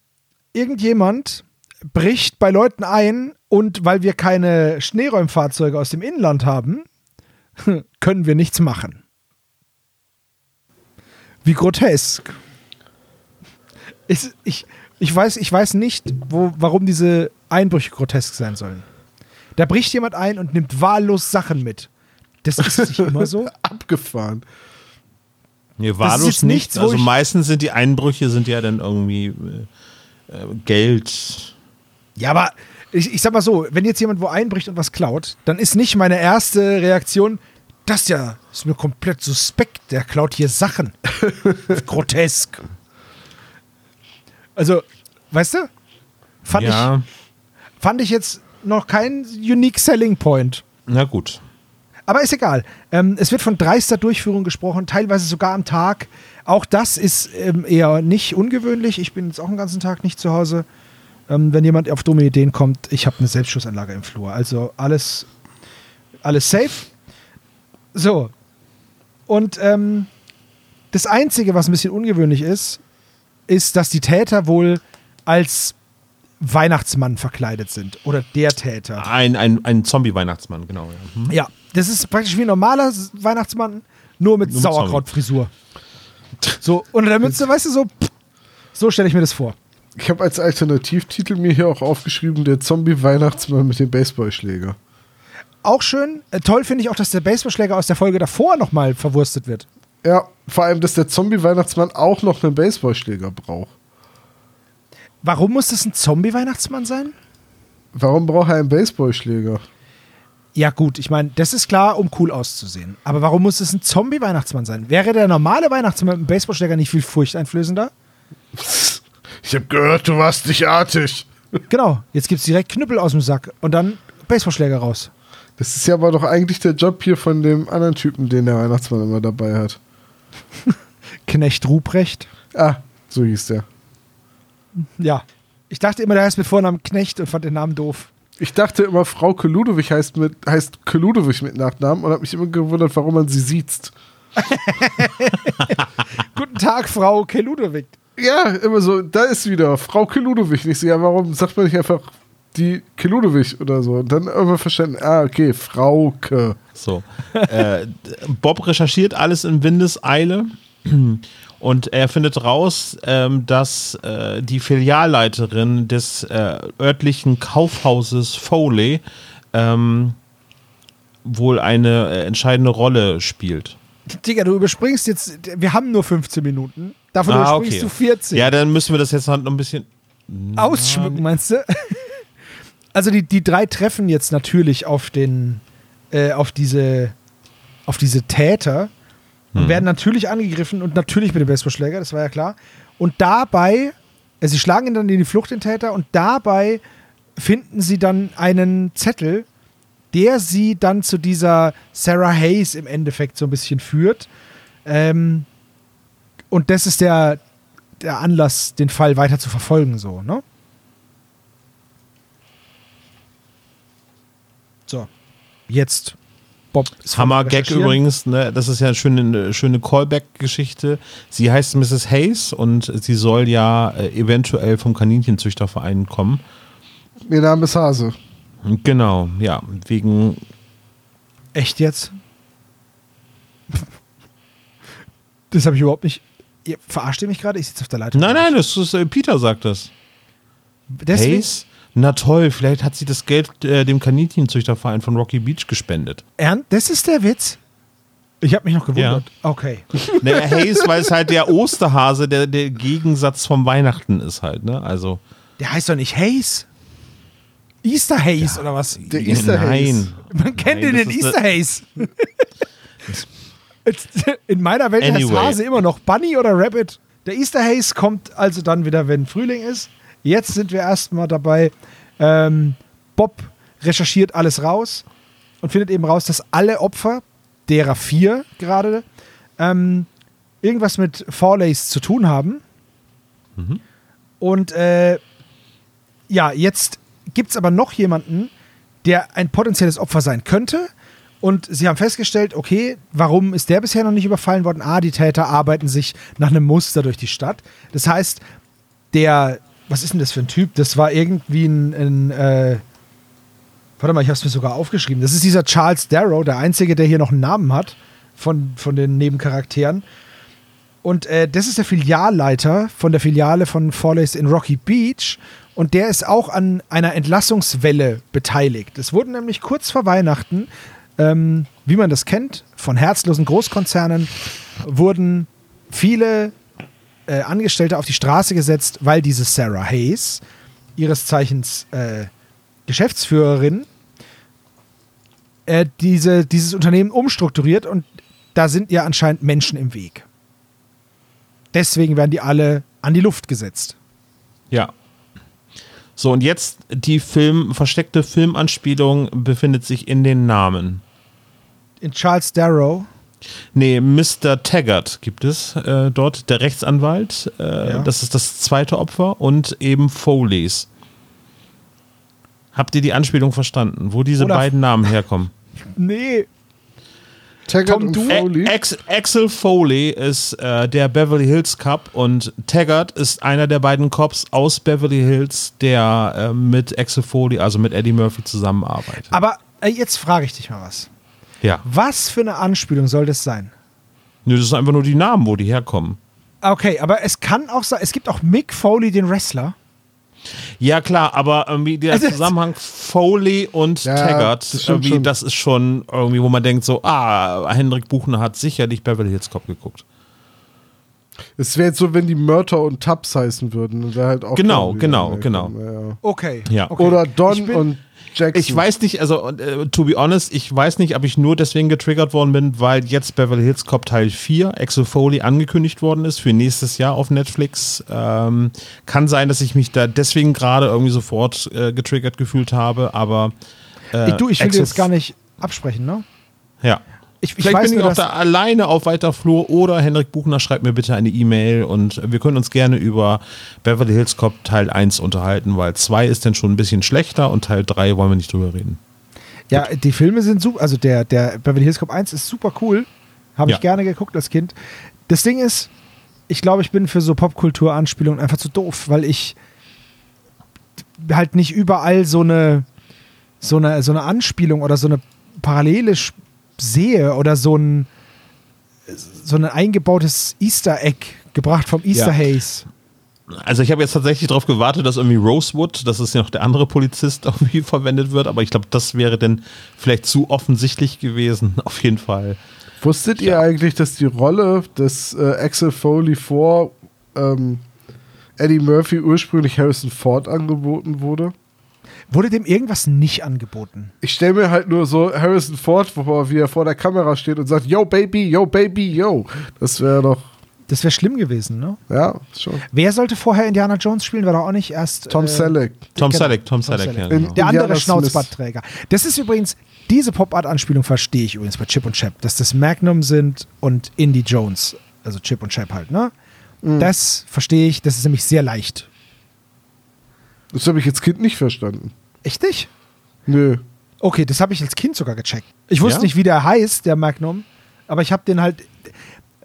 irgendjemand bricht bei Leuten ein und weil wir keine Schneeräumfahrzeuge aus dem Inland haben, [LAUGHS] können wir nichts machen. Wie grotesk. Ich, ich, ich, weiß, ich weiß nicht, wo, warum diese Einbrüche grotesk sein sollen. Da bricht jemand ein und nimmt wahllos Sachen mit. Das ist nicht immer so. [LAUGHS] Abgefahren. Nee, ist wahllos nichts, Also meistens sind die Einbrüche sind ja dann irgendwie äh, Geld. Ja, aber ich, ich sag mal so, wenn jetzt jemand wo einbricht und was klaut, dann ist nicht meine erste Reaktion, das ja ist mir komplett suspekt, der klaut hier Sachen. [LAUGHS] Grotesk. Also, weißt du? Fand, ja, ich, fand ich jetzt noch kein unique selling point. na gut. Aber ist egal. Ähm, es wird von dreister Durchführung gesprochen, teilweise sogar am Tag. Auch das ist ähm, eher nicht ungewöhnlich. Ich bin jetzt auch einen ganzen Tag nicht zu Hause. Ähm, wenn jemand auf dumme Ideen kommt, ich habe eine Selbstschussanlage im Flur. Also alles, alles safe. So. Und ähm, das Einzige, was ein bisschen ungewöhnlich ist, ist, dass die Täter wohl als Weihnachtsmann verkleidet sind. Oder der Täter. Ein, ein, ein Zombie-Weihnachtsmann, genau. Ja. Hm? Ja, das ist praktisch wie ein normaler Weihnachtsmann, nur mit Nur mit Sauerkrautfrisur. So, unter der Mütze, weißt du, so, pff, so stelle ich mir das vor. Ich habe als Alternativtitel mir hier auch aufgeschrieben, der Zombie-Weihnachtsmann mit dem Baseballschläger. Auch schön, äh, toll finde ich auch, dass der Baseballschläger aus der Folge davor nochmal verwurstet wird. Ja, vor allem, dass der Zombie-Weihnachtsmann auch noch einen Baseballschläger braucht. Warum muss das ein Zombie-Weihnachtsmann sein? Warum braucht er einen Baseballschläger? Ja, gut, ich meine, das ist klar, um cool auszusehen. Aber warum muss es ein Zombie-Weihnachtsmann sein? Wäre der normale Weihnachtsmann mit einem Baseballschläger nicht viel furchteinflößender? Ich habe gehört, du warst nicht artig. Genau, jetzt gibt es direkt Knüppel aus dem Sack und dann Baseballschläger raus. Das ist ja aber doch eigentlich der Job hier von dem anderen Typen, den der Weihnachtsmann immer dabei hat. [LAUGHS] Knecht Ruprecht. Ah, so hieß der. Ja. Ich dachte immer, der heißt mit Vornamen Knecht und fand den Namen doof. Ich dachte immer, Frau Ludowig heißt, mit, heißt Ludowig mit Nachnamen und habe mich immer gewundert, warum man sie sieht. [LAUGHS] Guten Tag, Frau Keludowig. Ja, immer so, da ist wieder Frau Keludowig. Ich so, ja, warum sagt man nicht einfach die Keludowig oder so? Und dann irgendwann verstanden, ah, okay, Frauke. So. äh, Bob recherchiert alles in Windeseile und er findet raus, ähm, dass äh, die Filialleiterin des äh, örtlichen Kaufhauses Foley ähm, wohl eine äh, entscheidende Rolle spielt. Digga, du überspringst jetzt, wir haben nur 15 Minuten. Davon Ah, überspringst okay. du 40. Ja, dann müssen wir das jetzt halt noch ein bisschen. Ausschmücken, meinst du? Also die, die drei treffen jetzt natürlich auf den, äh, auf diese, auf diese Täter und werden natürlich angegriffen und natürlich mit dem Baseballschläger, das war ja klar. Und dabei, äh, sie schlagen ihn dann in die Flucht, den Täter, und dabei finden sie dann einen Zettel, der sie dann zu dieser Sarah Hayes im Endeffekt so ein bisschen führt. Ähm, und das ist der, der Anlass, den Fall weiter zu verfolgen, so, ne? Jetzt. Bob ist Hammer vom Gag Recherchieren. übrigens, ne? das ist ja eine schöne, eine schöne Callback-Geschichte. Sie heißt Mrs. Hayes und sie soll ja äh, eventuell vom Kaninchenzüchterverein kommen. Ihr Name ist Hase. Genau, ja, wegen. Echt jetzt? Das habe ich überhaupt nicht. Ihr verarscht ihr mich gerade? Ich sitze auf der Leitung. Nein, nein, das ist, äh, Peter sagt das. Deswegen, Hayes? Na toll, vielleicht hat sie das Geld äh, dem Kaninchenzüchterverein von Rocky Beach gespendet. Ernst? Das ist der Witz? Ich habe mich noch gewundert. Okay. [LAUGHS] Naja, Hayes, weil es halt der Osterhase, der, der Gegensatz vom Weihnachten ist halt, ne? Also. Der heißt doch nicht Haze. Easter Haze oder was? Der Easter Nein. Man kennt Nein, den, den Easter Haze. [LAUGHS] Jetzt, In meiner Welt heißt Anyway. Hase immer noch Bunny oder Rabbit. Der Easter Haze kommt also dann wieder, wenn Frühling ist. Jetzt sind wir erstmal dabei. Ähm, Bob recherchiert alles raus und findet eben raus, dass alle Opfer, derer vier gerade, ähm, irgendwas mit Forlays zu tun haben. Und äh, ja, jetzt gibt es aber noch jemanden, der ein potenzielles Opfer sein könnte. Und sie haben festgestellt, okay, warum ist der bisher noch nicht überfallen worden? Ah, die Täter arbeiten sich nach einem Muster durch die Stadt. Das heißt, der, was ist denn das für ein Typ? Das war irgendwie ein, ein äh, warte mal, ich habe es mir sogar aufgeschrieben. Das ist dieser Charles Darrow, der Einzige, der hier noch einen Namen hat von, von den Nebencharakteren. Und äh, das ist der Filialleiter von der Filiale von Forleys in Rocky Beach. Und der ist auch an einer Entlassungswelle beteiligt. Es wurden nämlich kurz vor Weihnachten, ähm, wie man das kennt, von herzlosen Großkonzernen, wurden viele äh, Angestellte auf die Straße gesetzt, weil diese Sarah Hayes, ihres Zeichens äh, Geschäftsführerin, äh, diese, dieses Unternehmen umstrukturiert und da sind ja anscheinend Menschen im Weg. Deswegen werden die alle an die Luft gesetzt. Ja. So, und jetzt die Film, versteckte Filmanspielung befindet sich in den Namen. In Charles Darrow. Nee, Mr. Taggart gibt es äh, dort, der Rechtsanwalt. Äh, Ja. Das ist das zweite Opfer und eben Foleys. Habt ihr die Anspielung verstanden, wo diese Oder- beiden Namen herkommen? [LAUGHS] Nee. Taggart Tom, und du- Foley. Ax Axel Foley ist äh, der Beverly Hills Cop und Taggart ist einer der beiden Cops aus Beverly Hills, der äh, mit Axel Foley, also mit Eddie Murphy zusammenarbeitet. Aber äh, jetzt frage ich dich mal was. Ja. Was für eine Anspielung soll das sein? Nö, das sind einfach nur die Namen, wo die herkommen. Okay, aber es kann auch sein, es gibt auch Mick Foley, den Wrestler. Ja, klar, aber irgendwie der Also- Zusammenhang Foley und Ja, Taggart, das irgendwie, schon. das ist schon irgendwie, wo man denkt, so, ah, Hendrik Buchner hat sicherlich Beverly Hills Cop geguckt. Es wäre jetzt so, wenn die Mörter und Tubbs heißen würden. halt auch Genau, genau, genau. Ja. Okay. Ja. okay. Oder Don bin- und Jackson. Ich weiß nicht, also äh, to be honest, ich weiß nicht, ob ich nur deswegen getriggert worden bin, weil jetzt Beverly Hills Cop Teil 4, Axel Foley, angekündigt worden ist für nächstes Jahr auf Netflix. Ähm, kann sein, dass ich mich da deswegen gerade irgendwie sofort äh, getriggert gefühlt habe, aber äh, ich, du, ich will dir jetzt gar nicht absprechen, ne? Ja. Ich, ich Vielleicht weiß bin ich auch da alleine auf weiter Flur oder Henrik Buchner schreibt mir bitte eine E-Mail und wir können uns gerne über Beverly Hills Cop Teil 1 unterhalten, weil 2 ist dann schon ein bisschen schlechter und Teil 3 wollen wir nicht drüber reden. Ja, die Filme sind super. Also der, der Beverly Hills Cop 1 ist super cool. Habe Ja. ich gerne geguckt als Kind. Das Ding ist, ich glaube, ich bin für so Popkultur-Anspielungen einfach zu doof, weil ich halt nicht überall so eine, so eine, so eine Anspielung oder so eine Parallele sehe oder so ein, so ein eingebautes Easter Egg gebracht vom Easter Ja. Haze. Also ich habe jetzt tatsächlich darauf gewartet, dass irgendwie Rosewood, das ist ja noch der andere Polizist, [LAUGHS] irgendwie verwendet wird, aber ich glaube, das wäre dann vielleicht zu offensichtlich gewesen, [LAUGHS] auf jeden Fall. Wusstet ihr eigentlich, dass die Rolle des äh, Axel Foley vor ähm, Eddie Murphy ursprünglich Harrison Ford angeboten wurde? Wurde dem irgendwas nicht angeboten? Ich stelle mir halt nur so Harrison Ford vor, wie er vor der Kamera steht und sagt, yo Baby, yo Baby, yo. Das wäre doch, Das wäre schlimm gewesen, ne? ja, schon. Wer sollte vorher Indiana Jones spielen? War doch auch nicht erst. Tom äh, Selleck. Tom Genau, Selleck, Tom Tom Selleck, ja. Selleck. Genau. Der andere. Schnauzbartträger. Das ist übrigens, diese Pop-Art-Anspielung verstehe ich übrigens bei Chip und Chap, dass das Magnum sind und Indy Jones, also Chip und Chap halt, ne? Mhm. Das verstehe ich, das ist nämlich sehr leicht. Das habe ich als Kind nicht verstanden. Echt nicht? Nö. Okay, das habe ich als Kind sogar gecheckt. Ich wusste Ja? nicht, wie der heißt, der Magnum, aber ich habe den halt.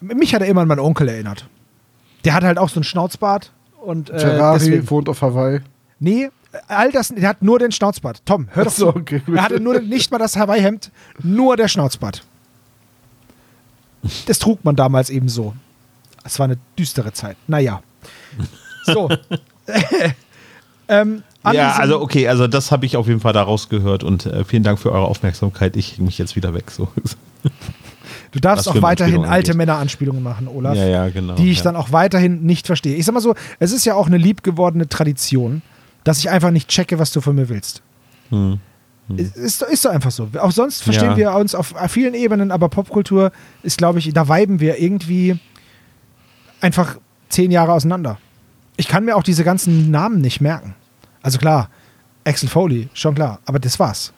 Mich hat er immer an meinen Onkel erinnert. Der hat halt auch so einen Schnauzbart und äh, Ferrari deswegen, wohnt auf Hawaii. Nee, all das, der hat nur den Schnauzbart. Tom, hör doch so, zu. okay, er hatte nur nicht mal das Hawaii-Hemd, nur der Schnauzbart. Das trug man damals eben so. Es war eine düstere Zeit. Naja. So. [LAUGHS] [LAUGHS] ähm, Ja, also okay, also das habe ich auf jeden Fall daraus gehört und äh, vielen Dank für eure Aufmerksamkeit. Ich mich jetzt wieder weg. So. [LAUGHS] du darfst auch weiterhin alte. Männeranspielungen machen, Olaf. Ja, ja, genau, Die ich ja. dann auch weiterhin nicht verstehe. Ich sag mal so, es ist ja auch eine liebgewordene Tradition, dass ich einfach nicht checke, was du von mir willst. Hm. Ist, ist, ist doch einfach so. Auch sonst verstehen Ja. wir uns auf vielen Ebenen, aber Popkultur ist, glaube ich, da weiben wir irgendwie einfach zehn Jahre auseinander. Ich kann mir auch diese ganzen Namen nicht merken. Also klar, Axel Foley, schon klar, aber das war's.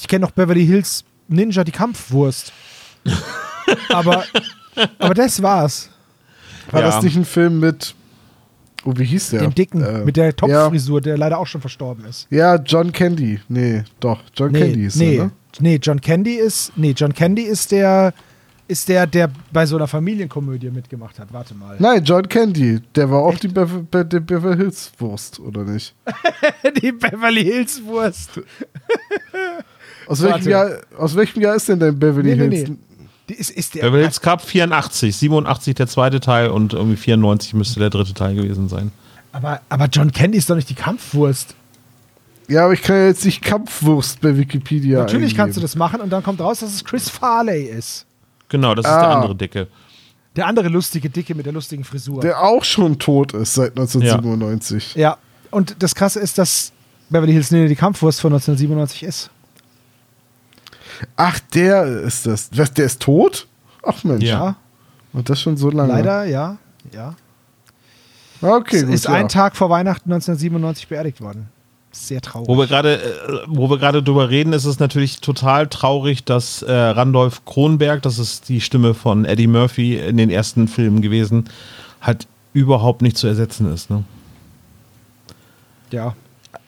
Ich kenne noch Beverly Hills Ninja, die Kampfwurst. [LAUGHS] aber, aber das war's. War Ja. das nicht ein Film mit, oh, wie hieß der? Dem Dicken, Äh, mit der ja, Topfrisur, der leider auch schon verstorben ist. ja, John Candy. Nee, doch, John Nee, Candy ist nee, er, ne? nee, John Candy ist, nee, John Candy ist der, ist der, der bei so einer Familienkomödie mitgemacht hat. Warte mal. Nein, John Candy. Der war auch die, Be die Beverly Hills Wurst, oder nicht? [LAUGHS] Die Beverly Hills Wurst. Aus welchem. Jahr, aus welchem Jahr ist denn dein Beverly Nee, nee, Hills? nee. Die ist, ist der. Beverly Hills Cup 84, 87 der zweite Teil und irgendwie 94 müsste der dritte Teil gewesen sein. aber, aber John Candy ist doch nicht die Kampfwurst. Ja, aber ich kann ja jetzt nicht Kampfwurst bei Wikipedia Natürlich kannst du eingeben. das machen und dann kommt raus, dass es Chris Farley ist. Genau, das ist Ah. der andere Dicke. Der andere lustige Dicke mit der lustigen Frisur. Der auch schon tot ist seit 1997. ja. Und das Krasse ist, dass Beverly Hills Ninja die Kampfwurst von 1997 ist. Ach, der ist das. Was, der ist tot? Ach Mensch. Ja. Und das schon so lange. Leider, ja. Ja. Ah, Okay, gut, ist ja. ein Tag vor Weihnachten 1997 beerdigt worden. Sehr traurig. Wo wir gerade, äh, wo wir gerade drüber reden, ist es natürlich total traurig, dass äh, Randolph Kronberg, das ist die Stimme von Eddie Murphy in den ersten Filmen gewesen, halt überhaupt nicht zu ersetzen ist. Ne? ja.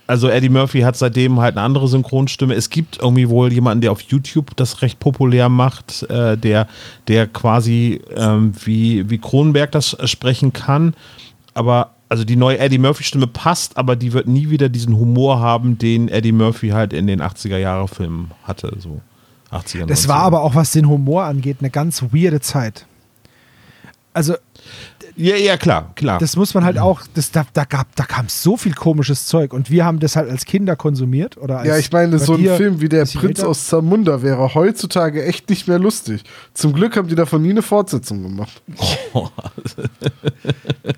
Also Eddie Murphy hat seitdem halt eine andere Synchronstimme. Es gibt irgendwie wohl jemanden, der auf YouTube das recht populär macht, äh, der, der quasi ähm, wie, wie Kronberg das äh, sprechen kann. Aber also die neue Eddie Murphy-Stimme passt, aber die wird nie wieder diesen Humor haben, den Eddie Murphy halt in den 80er-Jahre-Filmen hatte. So 80er, Das 90er. war aber auch, was den Humor angeht, eine ganz weirde Zeit. Also, Ja, ja, klar, klar. das muss man halt auch, das, da, da, gab, da kam so viel komisches Zeug und wir haben das halt als Kinder konsumiert. Oder als, Ja, ich meine, so ein dir Film wie Der Prinz aus Zamunda wäre heutzutage echt nicht mehr lustig. Zum Glück haben die davon nie eine Fortsetzung gemacht. [LAUGHS]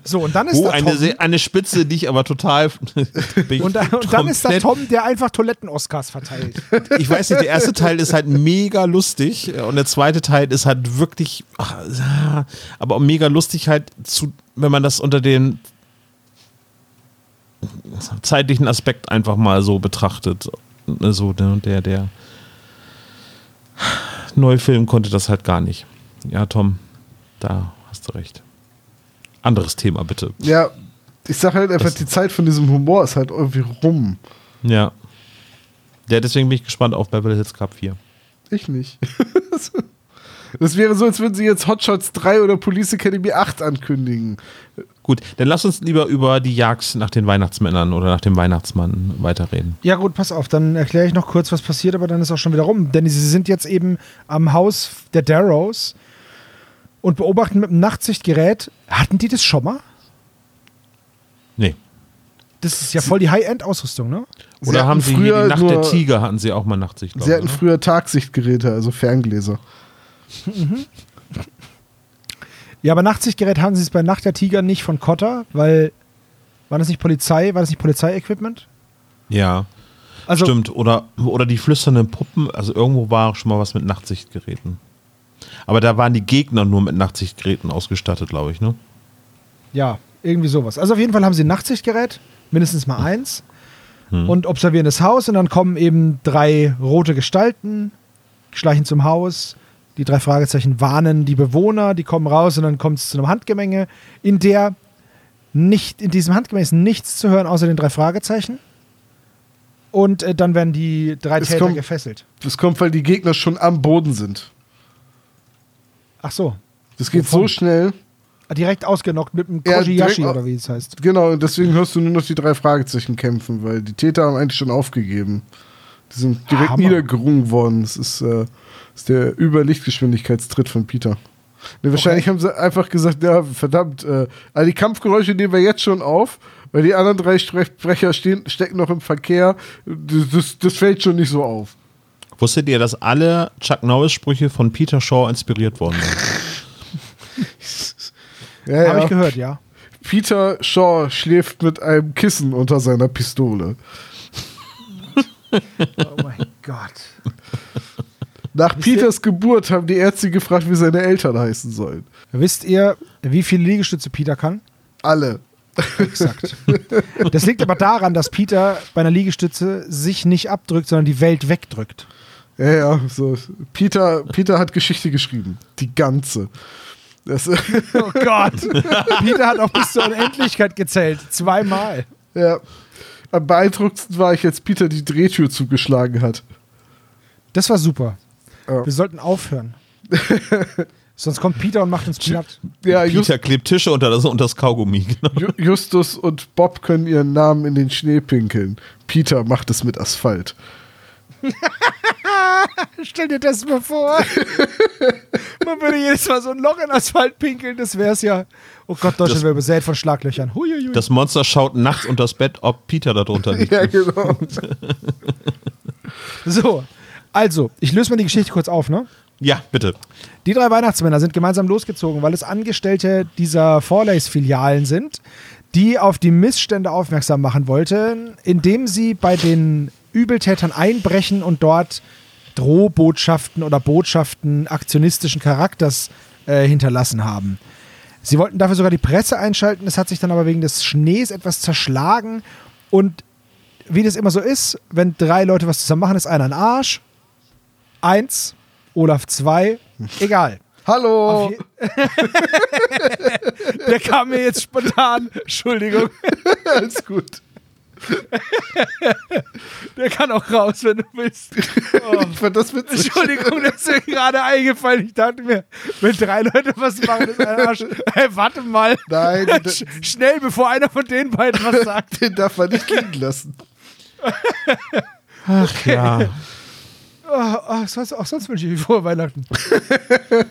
So, und dann ist oh, da eine, Tom. Eine Spitze, die ich aber total. [LAUGHS] Und, da, und dann ist da Tom, der einfach Toiletten-Oscars verteilt. [LAUGHS] ich weiß nicht, der erste Teil ist halt mega lustig und der zweite Teil ist halt wirklich, ach, aber auch mega lustig halt zu, wenn man das unter den zeitlichen Aspekt einfach mal so betrachtet. So der, der, der neue Film konnte das halt gar nicht. Ja, Tom, da hast du recht. Anderes Thema, bitte. Ja, ich sag halt einfach, Das- die Zeit von diesem Humor ist halt irgendwie rum. Ja. Ja, deswegen bin ich gespannt auf Beverly Hills Cup 4. Ich nicht. [LAUGHS] Das wäre so, als würden sie jetzt Hotshots 3 oder Police Academy 8 ankündigen. Gut, dann lass uns lieber über die Jagd nach den Weihnachtsmännern oder nach dem Weihnachtsmann weiterreden. Ja gut, pass auf, dann erkläre ich noch kurz, was passiert, aber dann ist auch schon wieder rum. Denn sie sind jetzt eben am Haus der Darrows und beobachten mit dem Nachtsichtgerät. Hatten die das schon mal? Nee. Das ist ja voll die High-End-Ausrüstung, ne? Sie Oder haben sie hier früher die Nacht der nur- Tiger, hatten sie auch mal Nachtsicht. Sie hatten ne? früher Tagsichtgeräte, also Ferngläser. [LAUGHS] Ja, aber Nachtsichtgerät haben sie es bei Nacht der Tiger nicht von Cotter, weil war das nicht Polizei, war das nicht Polizeiequipment? Ja, Also stimmt. Oder, oder die flüsternden Puppen, also irgendwo war schon mal was mit Nachtsichtgeräten. Aber da waren die Gegner nur mit Nachtsichtgeräten ausgestattet, glaube ich, ne? ja, irgendwie sowas. Also auf jeden Fall haben sie ein Nachtsichtgerät, mindestens mal eins und observieren das Haus und dann kommen eben drei rote Gestalten, schleichen zum Haus. Die drei Fragezeichen warnen die Bewohner, die kommen raus und dann kommt es zu einem Handgemenge, in der nicht, in diesem Handgemenge ist nichts zu hören außer den drei Fragezeichen. Und äh, dann werden die drei Es Täter kommt- gefesselt. Das kommt, weil die Gegner schon am Boden sind. Ach so. Das geht Wovon? so schnell. Direkt ausgenockt mit dem Ja, Kojiyashi au- oder wie es heißt. Genau, und deswegen hörst du nur noch die drei Fragezeichen kämpfen, weil die Täter haben eigentlich schon aufgegeben. Die sind direkt Hammer. niedergerungen worden. Das ist, äh, das ist der Überlichtgeschwindigkeitstritt von Peter. Ne, wahrscheinlich haben sie einfach gesagt, ja, verdammt, äh, all die Kampfgeräusche nehmen wir jetzt schon auf, weil die anderen drei Sprecher stehen, stecken noch im Verkehr. Das, das, das fällt schon nicht so auf. Wusstet ihr, dass alle Chuck Norris-Sprüche von Peter Shaw inspiriert worden sind? [LAUGHS] Ja, Habe ja. ich gehört, ja. Peter Shaw schläft mit einem Kissen unter seiner Pistole. [LAUGHS] Oh mein Gott. Nach Peters Geburt haben die Ärzte gefragt, wie seine Eltern heißen sollen. Wisst ihr, wie viele Liegestütze Peter kann? Alle. Exakt. [LAUGHS] Das liegt aber daran, dass Peter bei einer Liegestütze sich nicht abdrückt, sondern die Welt wegdrückt. Ja, ja, so. Peter, Peter hat Geschichte geschrieben. Die ganze. Das, [LAUGHS] Oh Gott. Peter hat auch bis zur Unendlichkeit gezählt. Zweimal. ja. Am beeindruckendsten war ich, als Peter die Drehtür zugeschlagen hat. Das war super. Ja. Wir sollten aufhören. [LAUGHS] Sonst kommt Peter und macht uns platt. Ja, Just, Peter klebt Tische unter das, unter das Kaugummi. [LAUGHS] Genau. Ju- Justus und Bob können ihren Namen in den Schnee pinkeln. Peter macht es mit Asphalt. [LAUGHS] Stell dir das mal vor. Man würde jedes Mal so ein Loch in Asphalt pinkeln, das wär's ja. Oh Gott, Deutschland Das- wäre besät von Schlaglöchern. Huiuiui. Das Monster schaut nachts unter das Bett, ob Peter da drunter liegt. Ja, genau. So, also, ich löse mal die Geschichte kurz auf, ne? Ja, bitte. Die drei Weihnachtsmänner sind gemeinsam losgezogen, weil es Angestellte dieser Forlays-Filialen sind, die auf die Missstände aufmerksam machen wollten, indem sie bei den Übeltätern einbrechen und dort Drohbotschaften oder Botschaften aktionistischen Charakters äh, hinterlassen haben. Sie wollten dafür sogar die Presse einschalten, es hat sich dann aber wegen des Schnees etwas zerschlagen und wie das immer so ist, wenn drei Leute was zusammen machen, ist einer ein Arsch. Eins, Olaf zwei, egal. Hallo. [LAUGHS] Der kam mir jetzt spontan. Entschuldigung. Alles gut. Der kann auch raus, wenn du willst. Oh. [LAUGHS] Ich fand das witzig. Entschuldigung, das ist mir gerade eingefallen. Ich dachte mir, wenn drei Leute was machen, ist ein Arsch. Hey, warte mal. Nein, [LAUGHS] Sch schnell, bevor einer von den beiden was sagt. den darf man nicht liegen lassen. Ach ja. Oh, oh, sonst, auch sonst wünsche ich mir frohe Weihnachten. [LAUGHS]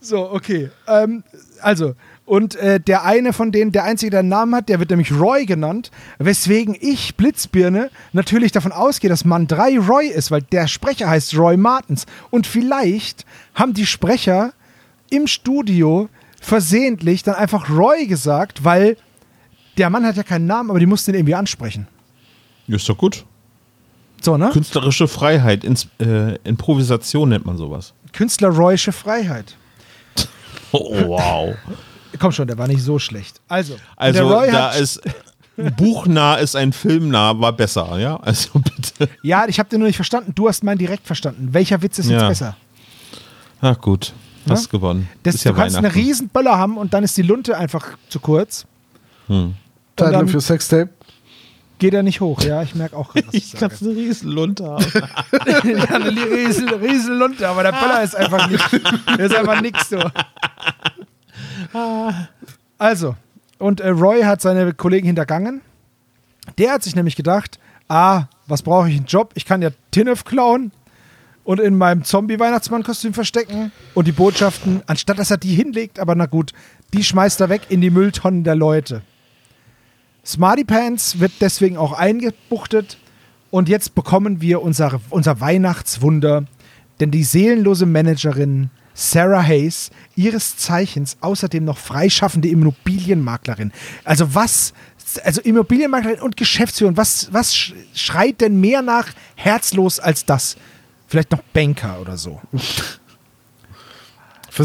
so, okay. Ähm, also, und äh, der eine von denen, der einzige, der einen Namen hat, der wird nämlich Roy genannt, weswegen ich, Blitzbirne, natürlich davon ausgehe, dass Mann 3 Roy ist, weil der Sprecher heißt Roy Martens. Und vielleicht haben die Sprecher im Studio versehentlich dann einfach Roy gesagt, weil der Mann hat ja keinen Namen, aber die mussten ihn irgendwie ansprechen. Ist doch gut. So, ne? Künstlerische Freiheit, Ins äh, Improvisation nennt man sowas. Künstler Royische Freiheit. [LAUGHS] Oh, wow. Komm schon, der war nicht so schlecht. Also, Also der Roy da hat, ist buchnah ist ein filmnah war besser, ja? Also bitte. ja, ich habe den nur nicht verstanden. Du hast meinen direkt verstanden. Welcher Witz ist jetzt Ja. besser? Ach gut, hast Ja? gewonnen. Das, ist ja du kannst eine riesen Böller haben und dann ist die Lunte einfach zu kurz. Hm. Titel dann- für Sextape. Geht er nicht hoch. Ja, ich merke auch gerade, was ich, Ich sage. kann eine Riesenlunte haben. [LAUGHS] ja, eine riesen, riesen Lunte, aber der Böller ist einfach nicht. Ist einfach nix, du. Also, und äh, Roy hat seine Kollegen hintergangen. Der hat sich nämlich gedacht, ah, was brauche ich einen Job? Ich kann ja Tinnef klauen und in meinem Zombie-Weihnachtsmann-Kostüm verstecken und die Botschaften, anstatt dass er die hinlegt, aber na gut, die schmeißt er weg in die Mülltonnen der Leute. Smarty Pants wird deswegen auch eingebuchtet und jetzt bekommen wir unser, unser Weihnachtswunder, denn die seelenlose Managerin Sarah Hayes, ihres Zeichens außerdem noch freischaffende Immobilienmaklerin. Also was, also Immobilienmaklerin und Geschäftsführerin, was, was sch- schreit denn mehr nach herzlos als das? Vielleicht noch Banker oder so. [LAUGHS]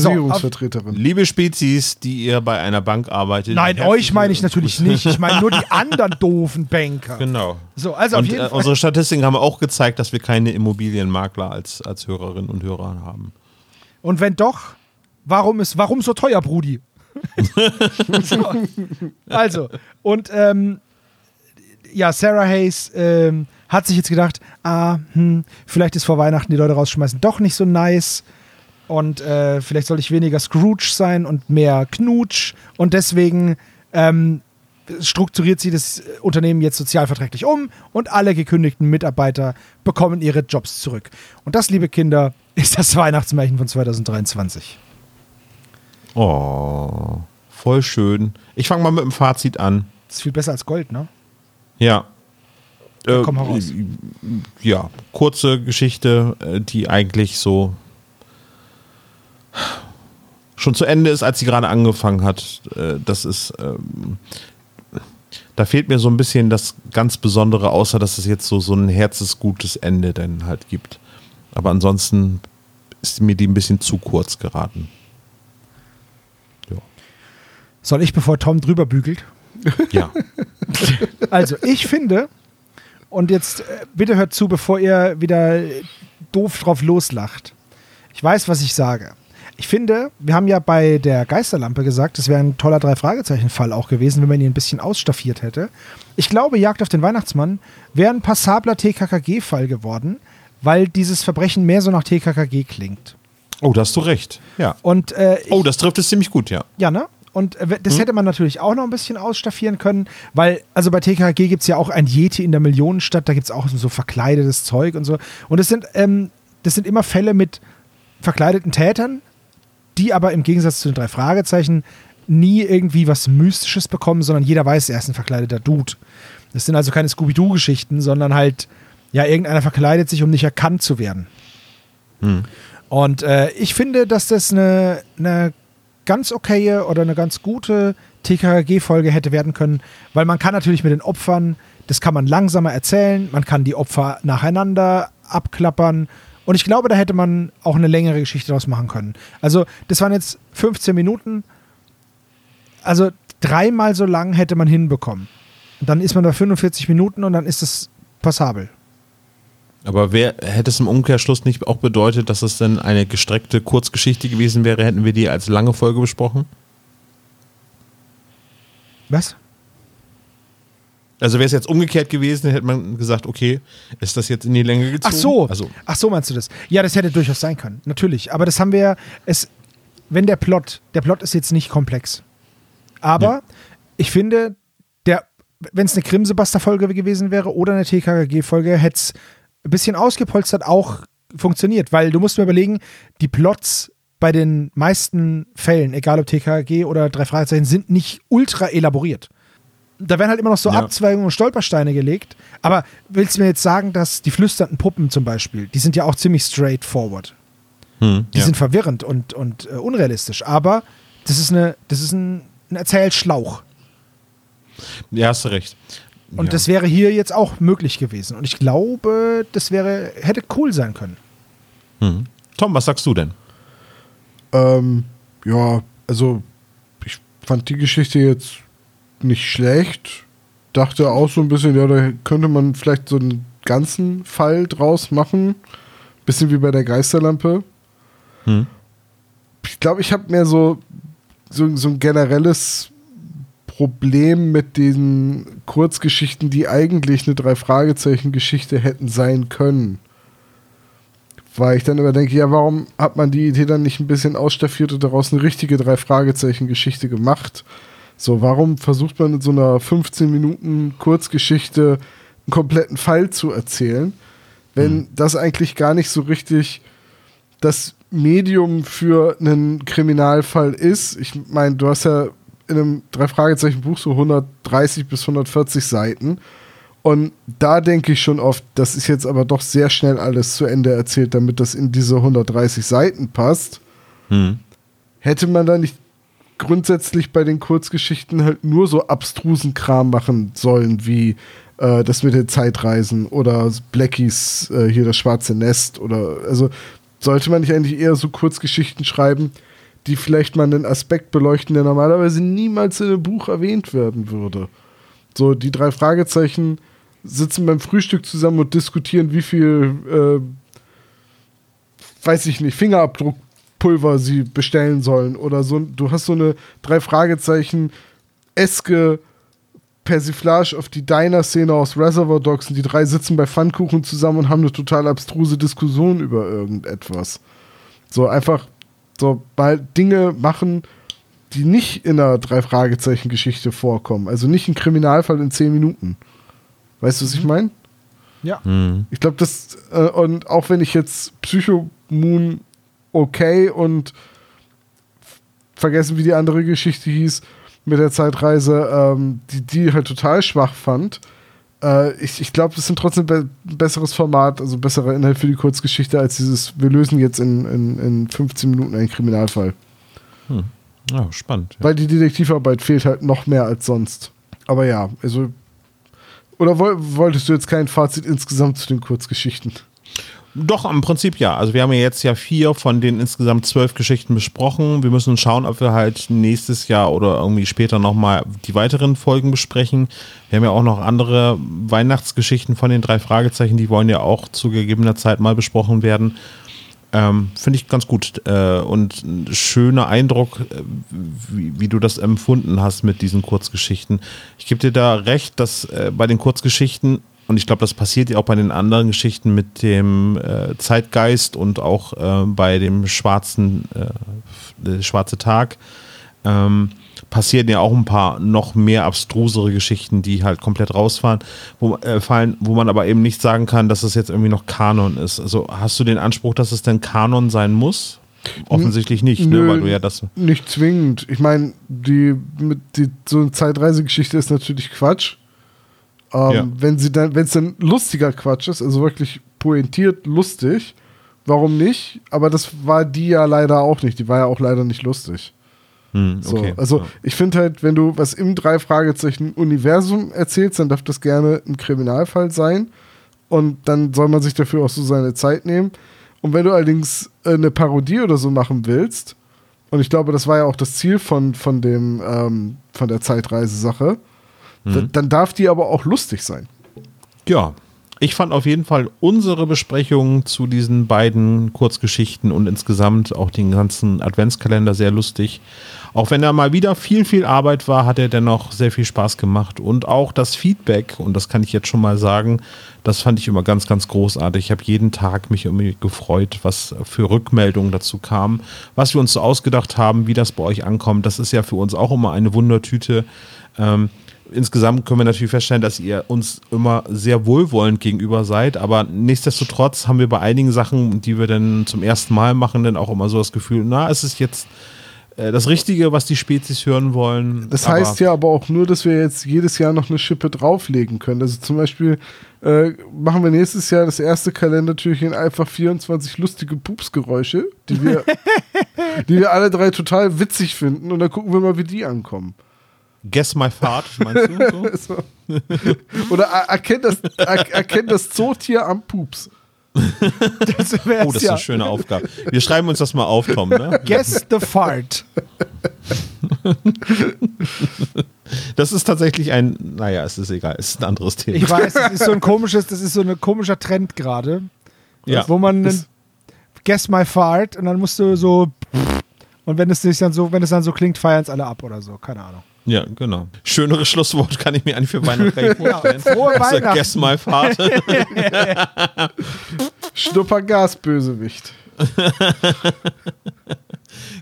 Versicherungsvertreterin. Liebe Spezies, die ihr bei einer Bank arbeitet. Nein, euch meine ich natürlich nicht. Ich meine nur die anderen doofen Banker. Genau. So, also auf und jeden äh, Fall. unsere Statistiken haben auch gezeigt, dass wir keine Immobilienmakler als, als Hörerinnen und Hörer haben. Und wenn doch, warum ist, warum so teuer, Brudi? [LAUGHS] so, also, und ähm, ja, Sarah Hayes ähm, hat sich jetzt gedacht, ah, hm, vielleicht ist vor Weihnachten die Leute rausschmeißen doch nicht so nice. Und äh, vielleicht soll ich weniger Scrooge sein und mehr Knutsch. Und deswegen ähm, strukturiert sie das Unternehmen jetzt sozialverträglich um und alle gekündigten Mitarbeiter bekommen ihre Jobs zurück. Und das, liebe Kinder, [LAUGHS] ist das Weihnachtsmärchen von 2023. Oh, voll schön. Ich fange mal mit dem Fazit an. Das ist viel besser als Gold, ne? Ja. Äh, komm heraus. äh, Ja, kurze Geschichte, äh, die eigentlich so schon zu Ende ist, als sie gerade angefangen hat. Äh, Das ist, ähm, da fehlt mir so ein bisschen das ganz Besondere, außer dass es jetzt so, so ein herzensgutes Ende dann halt gibt. Aber ansonsten ist mir die ein bisschen zu kurz geraten. Soll ich, bevor Tom drüber bügelt? Ja. [LAUGHS] Also, ich finde, und jetzt äh, bitte hört zu, bevor ihr wieder doof drauf loslacht. Ich weiß, was ich sage. Ich finde, wir haben ja bei der Geisterlampe gesagt, es wäre ein toller Drei-Fragezeichen-Fall auch gewesen, wenn man ihn ein bisschen ausstaffiert hätte. Ich glaube, Jagd auf den Weihnachtsmann wäre ein passabler TKKG-Fall geworden, weil dieses Verbrechen mehr so nach TKKG klingt. Oh, da hast du recht. Ja. Und äh, ich, Oh, das trifft es ziemlich gut, ja. ja, ne? Und äh, das hätte man natürlich auch noch ein bisschen ausstaffieren können, weil, also bei TKG gibt es ja auch ein Yeti in der Millionenstadt, da gibt es auch so verkleidetes Zeug und so. Und das sind, ähm, das sind immer Fälle mit verkleideten Tätern, die aber im Gegensatz zu den drei Fragezeichen nie irgendwie was Mystisches bekommen, sondern jeder weiß, er ist ein verkleideter Dude. Das sind also keine Scooby-Doo-Geschichten, sondern halt, ja, irgendeiner verkleidet sich, um nicht erkannt zu werden. Und äh, ich finde, dass das eine, eine ganz okaye oder eine ganz gute TKG-Folge hätte werden können, weil man kann natürlich mit den Opfern, das kann man langsamer erzählen, man kann die Opfer nacheinander abklappern und ich glaube, da hätte man auch eine längere Geschichte daraus machen können. Also das waren jetzt 15 Minuten, also dreimal so lang hätte man hinbekommen. Und dann ist man bei 45 Minuten und dann ist es passabel. Aber wer hätte es im Umkehrschluss nicht auch bedeutet, dass es denn eine gestreckte Kurzgeschichte gewesen wäre, hätten wir die als lange Folge besprochen? Was? Also wäre es jetzt umgekehrt gewesen, hätte man gesagt, okay, ist das jetzt in die Länge Ach gezogen? so, Also, ach so meinst du das? Ja, das hätte durchaus sein können, natürlich. Aber das haben wir ja, es, wenn der Plot, der Plot ist jetzt nicht komplex. Aber Ja. ich finde, der, wenn es eine Krimsebuster-Folge gewesen wäre oder eine TKG-Folge, hätte es ein bisschen ausgepolstert auch funktioniert. Weil du musst mir überlegen, die Plots bei den meisten Fällen, egal ob TKG oder drei Fragezeichen, sind nicht ultra elaboriert. Da werden halt immer noch so Ja. Abzweigungen und Stolpersteine gelegt. Aber willst du mir jetzt sagen, dass die flüsternden Puppen zum Beispiel, die sind ja auch ziemlich straightforward. hm, Die ja. sind verwirrend und, und äh, unrealistisch. Aber das ist, eine, das ist ein, ein Erzählschlauch. ja, hast du recht. Und ja. das wäre hier jetzt auch möglich gewesen. Und ich glaube, das wäre, hätte cool sein können. hm. Tom, was sagst du denn? Ähm, ja, also ich fand die Geschichte jetzt nicht schlecht. Dachte auch so ein bisschen, ja, da könnte man vielleicht so einen ganzen Fall draus machen. Bisschen wie bei der Geisterlampe. Hm. Ich glaube, ich habe mehr so, so, so ein generelles Problem mit den Kurzgeschichten, die eigentlich eine Drei-Fragezeichen-Geschichte hätten sein können. Weil ich dann immer denke, ja, warum hat man die Idee dann nicht ein bisschen ausstaffiert und daraus eine richtige Drei-Fragezeichen-Geschichte gemacht? So, warum versucht man in so einer 15 Minuten Kurzgeschichte einen kompletten Fall zu erzählen, wenn das eigentlich gar nicht so richtig das Medium für einen Kriminalfall ist? Ich meine, du hast ja in einem Drei-Fragezeichen-Buch so 130 bis 140 Seiten. Und da denke ich schon oft, das ist jetzt aber doch sehr schnell alles zu Ende erzählt, damit das in diese 130 Seiten passt. Hm. Hätte man da nicht grundsätzlich bei den Kurzgeschichten halt nur so abstrusen Kram machen sollen, wie äh, das mit den Zeitreisen oder Blackies, äh, hier das schwarze Nest oder also sollte man nicht eigentlich eher so Kurzgeschichten schreiben, die vielleicht mal einen Aspekt beleuchten, der normalerweise niemals in einem Buch erwähnt werden würde. So, die drei Fragezeichen sitzen beim Frühstück zusammen und diskutieren, wie viel, äh, weiß ich nicht, Fingerabdruckpulver sie bestellen sollen. Oder so. Du hast so eine drei Fragezeichen eske Persiflage auf die Diner-Szene aus Reservoir Dogs und die drei sitzen bei Pfannkuchen zusammen und haben eine total abstruse Diskussion über irgendetwas. So einfach so mal Dinge machen, die nicht in einer Drei-Fragezeichen-Geschichte vorkommen. Also nicht ein Kriminalfall in zehn Minuten. Weißt du, was ich meine? Ja. Hm. Ich glaube, das, äh, und auch wenn ich jetzt Psycho Moon okay und vergessen, wie die andere Geschichte hieß, mit der Zeitreise, ähm, die, die halt total schwach fand. Äh, ich ich glaube, das sind trotzdem be ein besseres Format, also besserer Inhalt für die Kurzgeschichte als dieses, wir lösen jetzt in, in, in 15 Minuten einen Kriminalfall. Ja, spannend. Ja. Weil die Detektivarbeit fehlt halt noch mehr als sonst. Aber ja, also. Oder woll, wolltest du jetzt kein Fazit insgesamt zu den Kurzgeschichten? Doch, im Prinzip ja. Also wir haben ja jetzt ja vier von den insgesamt zwölf Geschichten besprochen. Wir müssen schauen, ob wir halt nächstes Jahr oder irgendwie später nochmal die weiteren Folgen besprechen. Wir haben ja auch noch andere Weihnachtsgeschichten von den drei Fragezeichen, die wollen ja auch zu gegebener Zeit mal besprochen werden. Ähm, Finde ich ganz gut. Äh, und ein schöner Eindruck, äh, wie, wie du das empfunden hast mit diesen Kurzgeschichten. Ich gebe dir da recht, dass äh, bei den Kurzgeschichten, und ich glaube, das passiert ja auch bei den anderen Geschichten mit dem äh, Zeitgeist und auch äh, bei dem schwarzen äh, schwarze Tag, ähm, passieren ja auch ein paar noch mehr abstrusere Geschichten, die halt komplett rausfallen, wo, äh, fallen, wo man aber eben nicht sagen kann, dass es jetzt irgendwie noch Kanon ist. Also hast du den Anspruch, dass es denn Kanon sein muss? Offensichtlich nicht, ne? Nö, weil du ja das. Nicht zwingend. Ich meine, die, die, so eine Zeitreisegeschichte ist natürlich Quatsch. Ähm, Ja. Wenn sie dann, wenn es dann lustiger Quatsch ist, also wirklich pointiert lustig, warum nicht? Aber das war die ja leider auch nicht. Die war ja auch leider nicht lustig. Hm, So, okay. also ja. ich finde halt, wenn du was im drei Fragezeichen Universum erzählst, dann darf das gerne ein Kriminalfall sein und dann soll man sich dafür auch so seine Zeit nehmen. Und wenn du allerdings äh, eine Parodie oder so machen willst, und ich glaube, das war ja auch das Ziel von, von dem ähm, von der Zeitreise-Sache, Mhm. da, dann darf die aber auch lustig sein. Ja, ich fand auf jeden Fall unsere Besprechung zu diesen beiden Kurzgeschichten und insgesamt auch den ganzen Adventskalender sehr lustig. Auch wenn er mal wieder viel, viel Arbeit war, hat er dennoch sehr viel Spaß gemacht. Und auch das Feedback, und das kann ich jetzt schon mal sagen, das fand ich immer ganz, ganz großartig. Ich habe jeden Tag mich irgendwie gefreut, was für Rückmeldungen dazu kamen, was wir uns so ausgedacht haben, wie das bei euch ankommt. Das ist ja für uns auch immer eine Wundertüte. Ähm, insgesamt können wir natürlich feststellen, dass ihr uns immer sehr wohlwollend gegenüber seid, aber nichtsdestotrotz haben wir bei einigen Sachen, die wir dann zum ersten Mal machen, dann auch immer so das Gefühl, na, es ist jetzt äh, das Richtige, was die Spezies hören wollen. Das aber- heißt ja aber auch nur, dass wir jetzt jedes Jahr noch eine Schippe drauflegen können. Also zum Beispiel äh, machen wir nächstes Jahr das erste Kalendertürchen einfach 24 lustige Pupsgeräusche, die wir, [LAUGHS] die wir alle drei total witzig finden und dann gucken wir mal, wie die ankommen. Guess my fart, meinst du? So? [LAUGHS] So. Oder er, erkennt, das, er, erkennt das Zootier am Pups. Das wär's Oh, das ist ja. eine schöne Aufgabe. Wir schreiben uns das mal auf, Tom. Ne? Guess the fart. Das ist tatsächlich ein, naja, es ist egal, es ist ein anderes Thema. Ich weiß, das ist so ein komisches, das ist so ein komischer Trend gerade, ja. wo man einen Guess my fart und dann musst du so und wenn es sich dann so, wenn es dann so klingt, feiern es alle ab oder so, keine Ahnung. Ja, genau. Schöneres Schlusswort kann ich mir eigentlich für Weihnachten gar nicht vorstellen. Frohe Das ist Weihnachten. Guess my Vater. [LAUGHS] Schnuppergas, Bösewicht. [LAUGHS]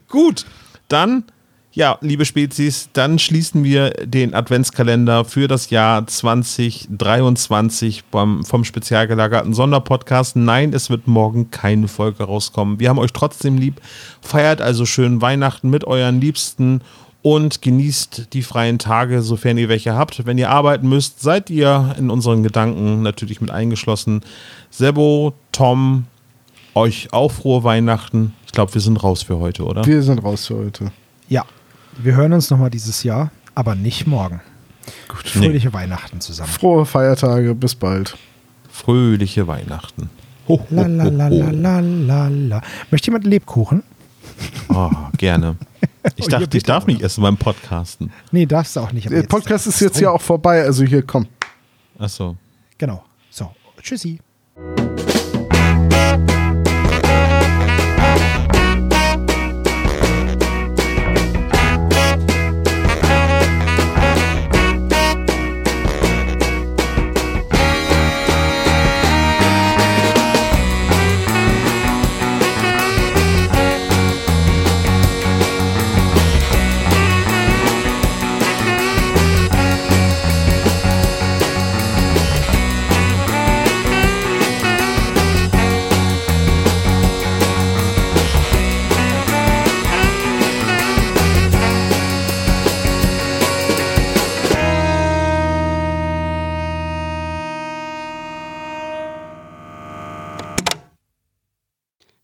Gut, dann, ja, liebe Spezies, dann schließen wir den Adventskalender für das Jahr 2023 beim, vom spezial gelagerten Sonderpodcast. Nein, es wird morgen keine Folge rauskommen. Wir haben euch trotzdem lieb. Feiert also schön Weihnachten mit euren Liebsten und genießt die freien Tage, sofern ihr welche habt. Wenn ihr arbeiten müsst, seid ihr in unseren Gedanken natürlich mit eingeschlossen. Sebo, Tom, euch auch frohe Weihnachten. Ich glaube, wir sind raus für heute, oder? Wir sind raus für heute. Ja, wir hören uns nochmal dieses Jahr, aber nicht morgen. Gut, Fröhliche Weihnachten zusammen. Frohe Feiertage, bis bald. Fröhliche Weihnachten. Ho, ho, ho, la ho. la la la. Möchte jemand Lebkuchen? Oh, gerne. [LAUGHS] Ich Oh, dachte, ich darf nicht essen beim Podcasten. Nee, darfst du auch nicht. Der Podcast ist jetzt ja auch vorbei, also hier, komm. Achso. Genau. So, tschüssi.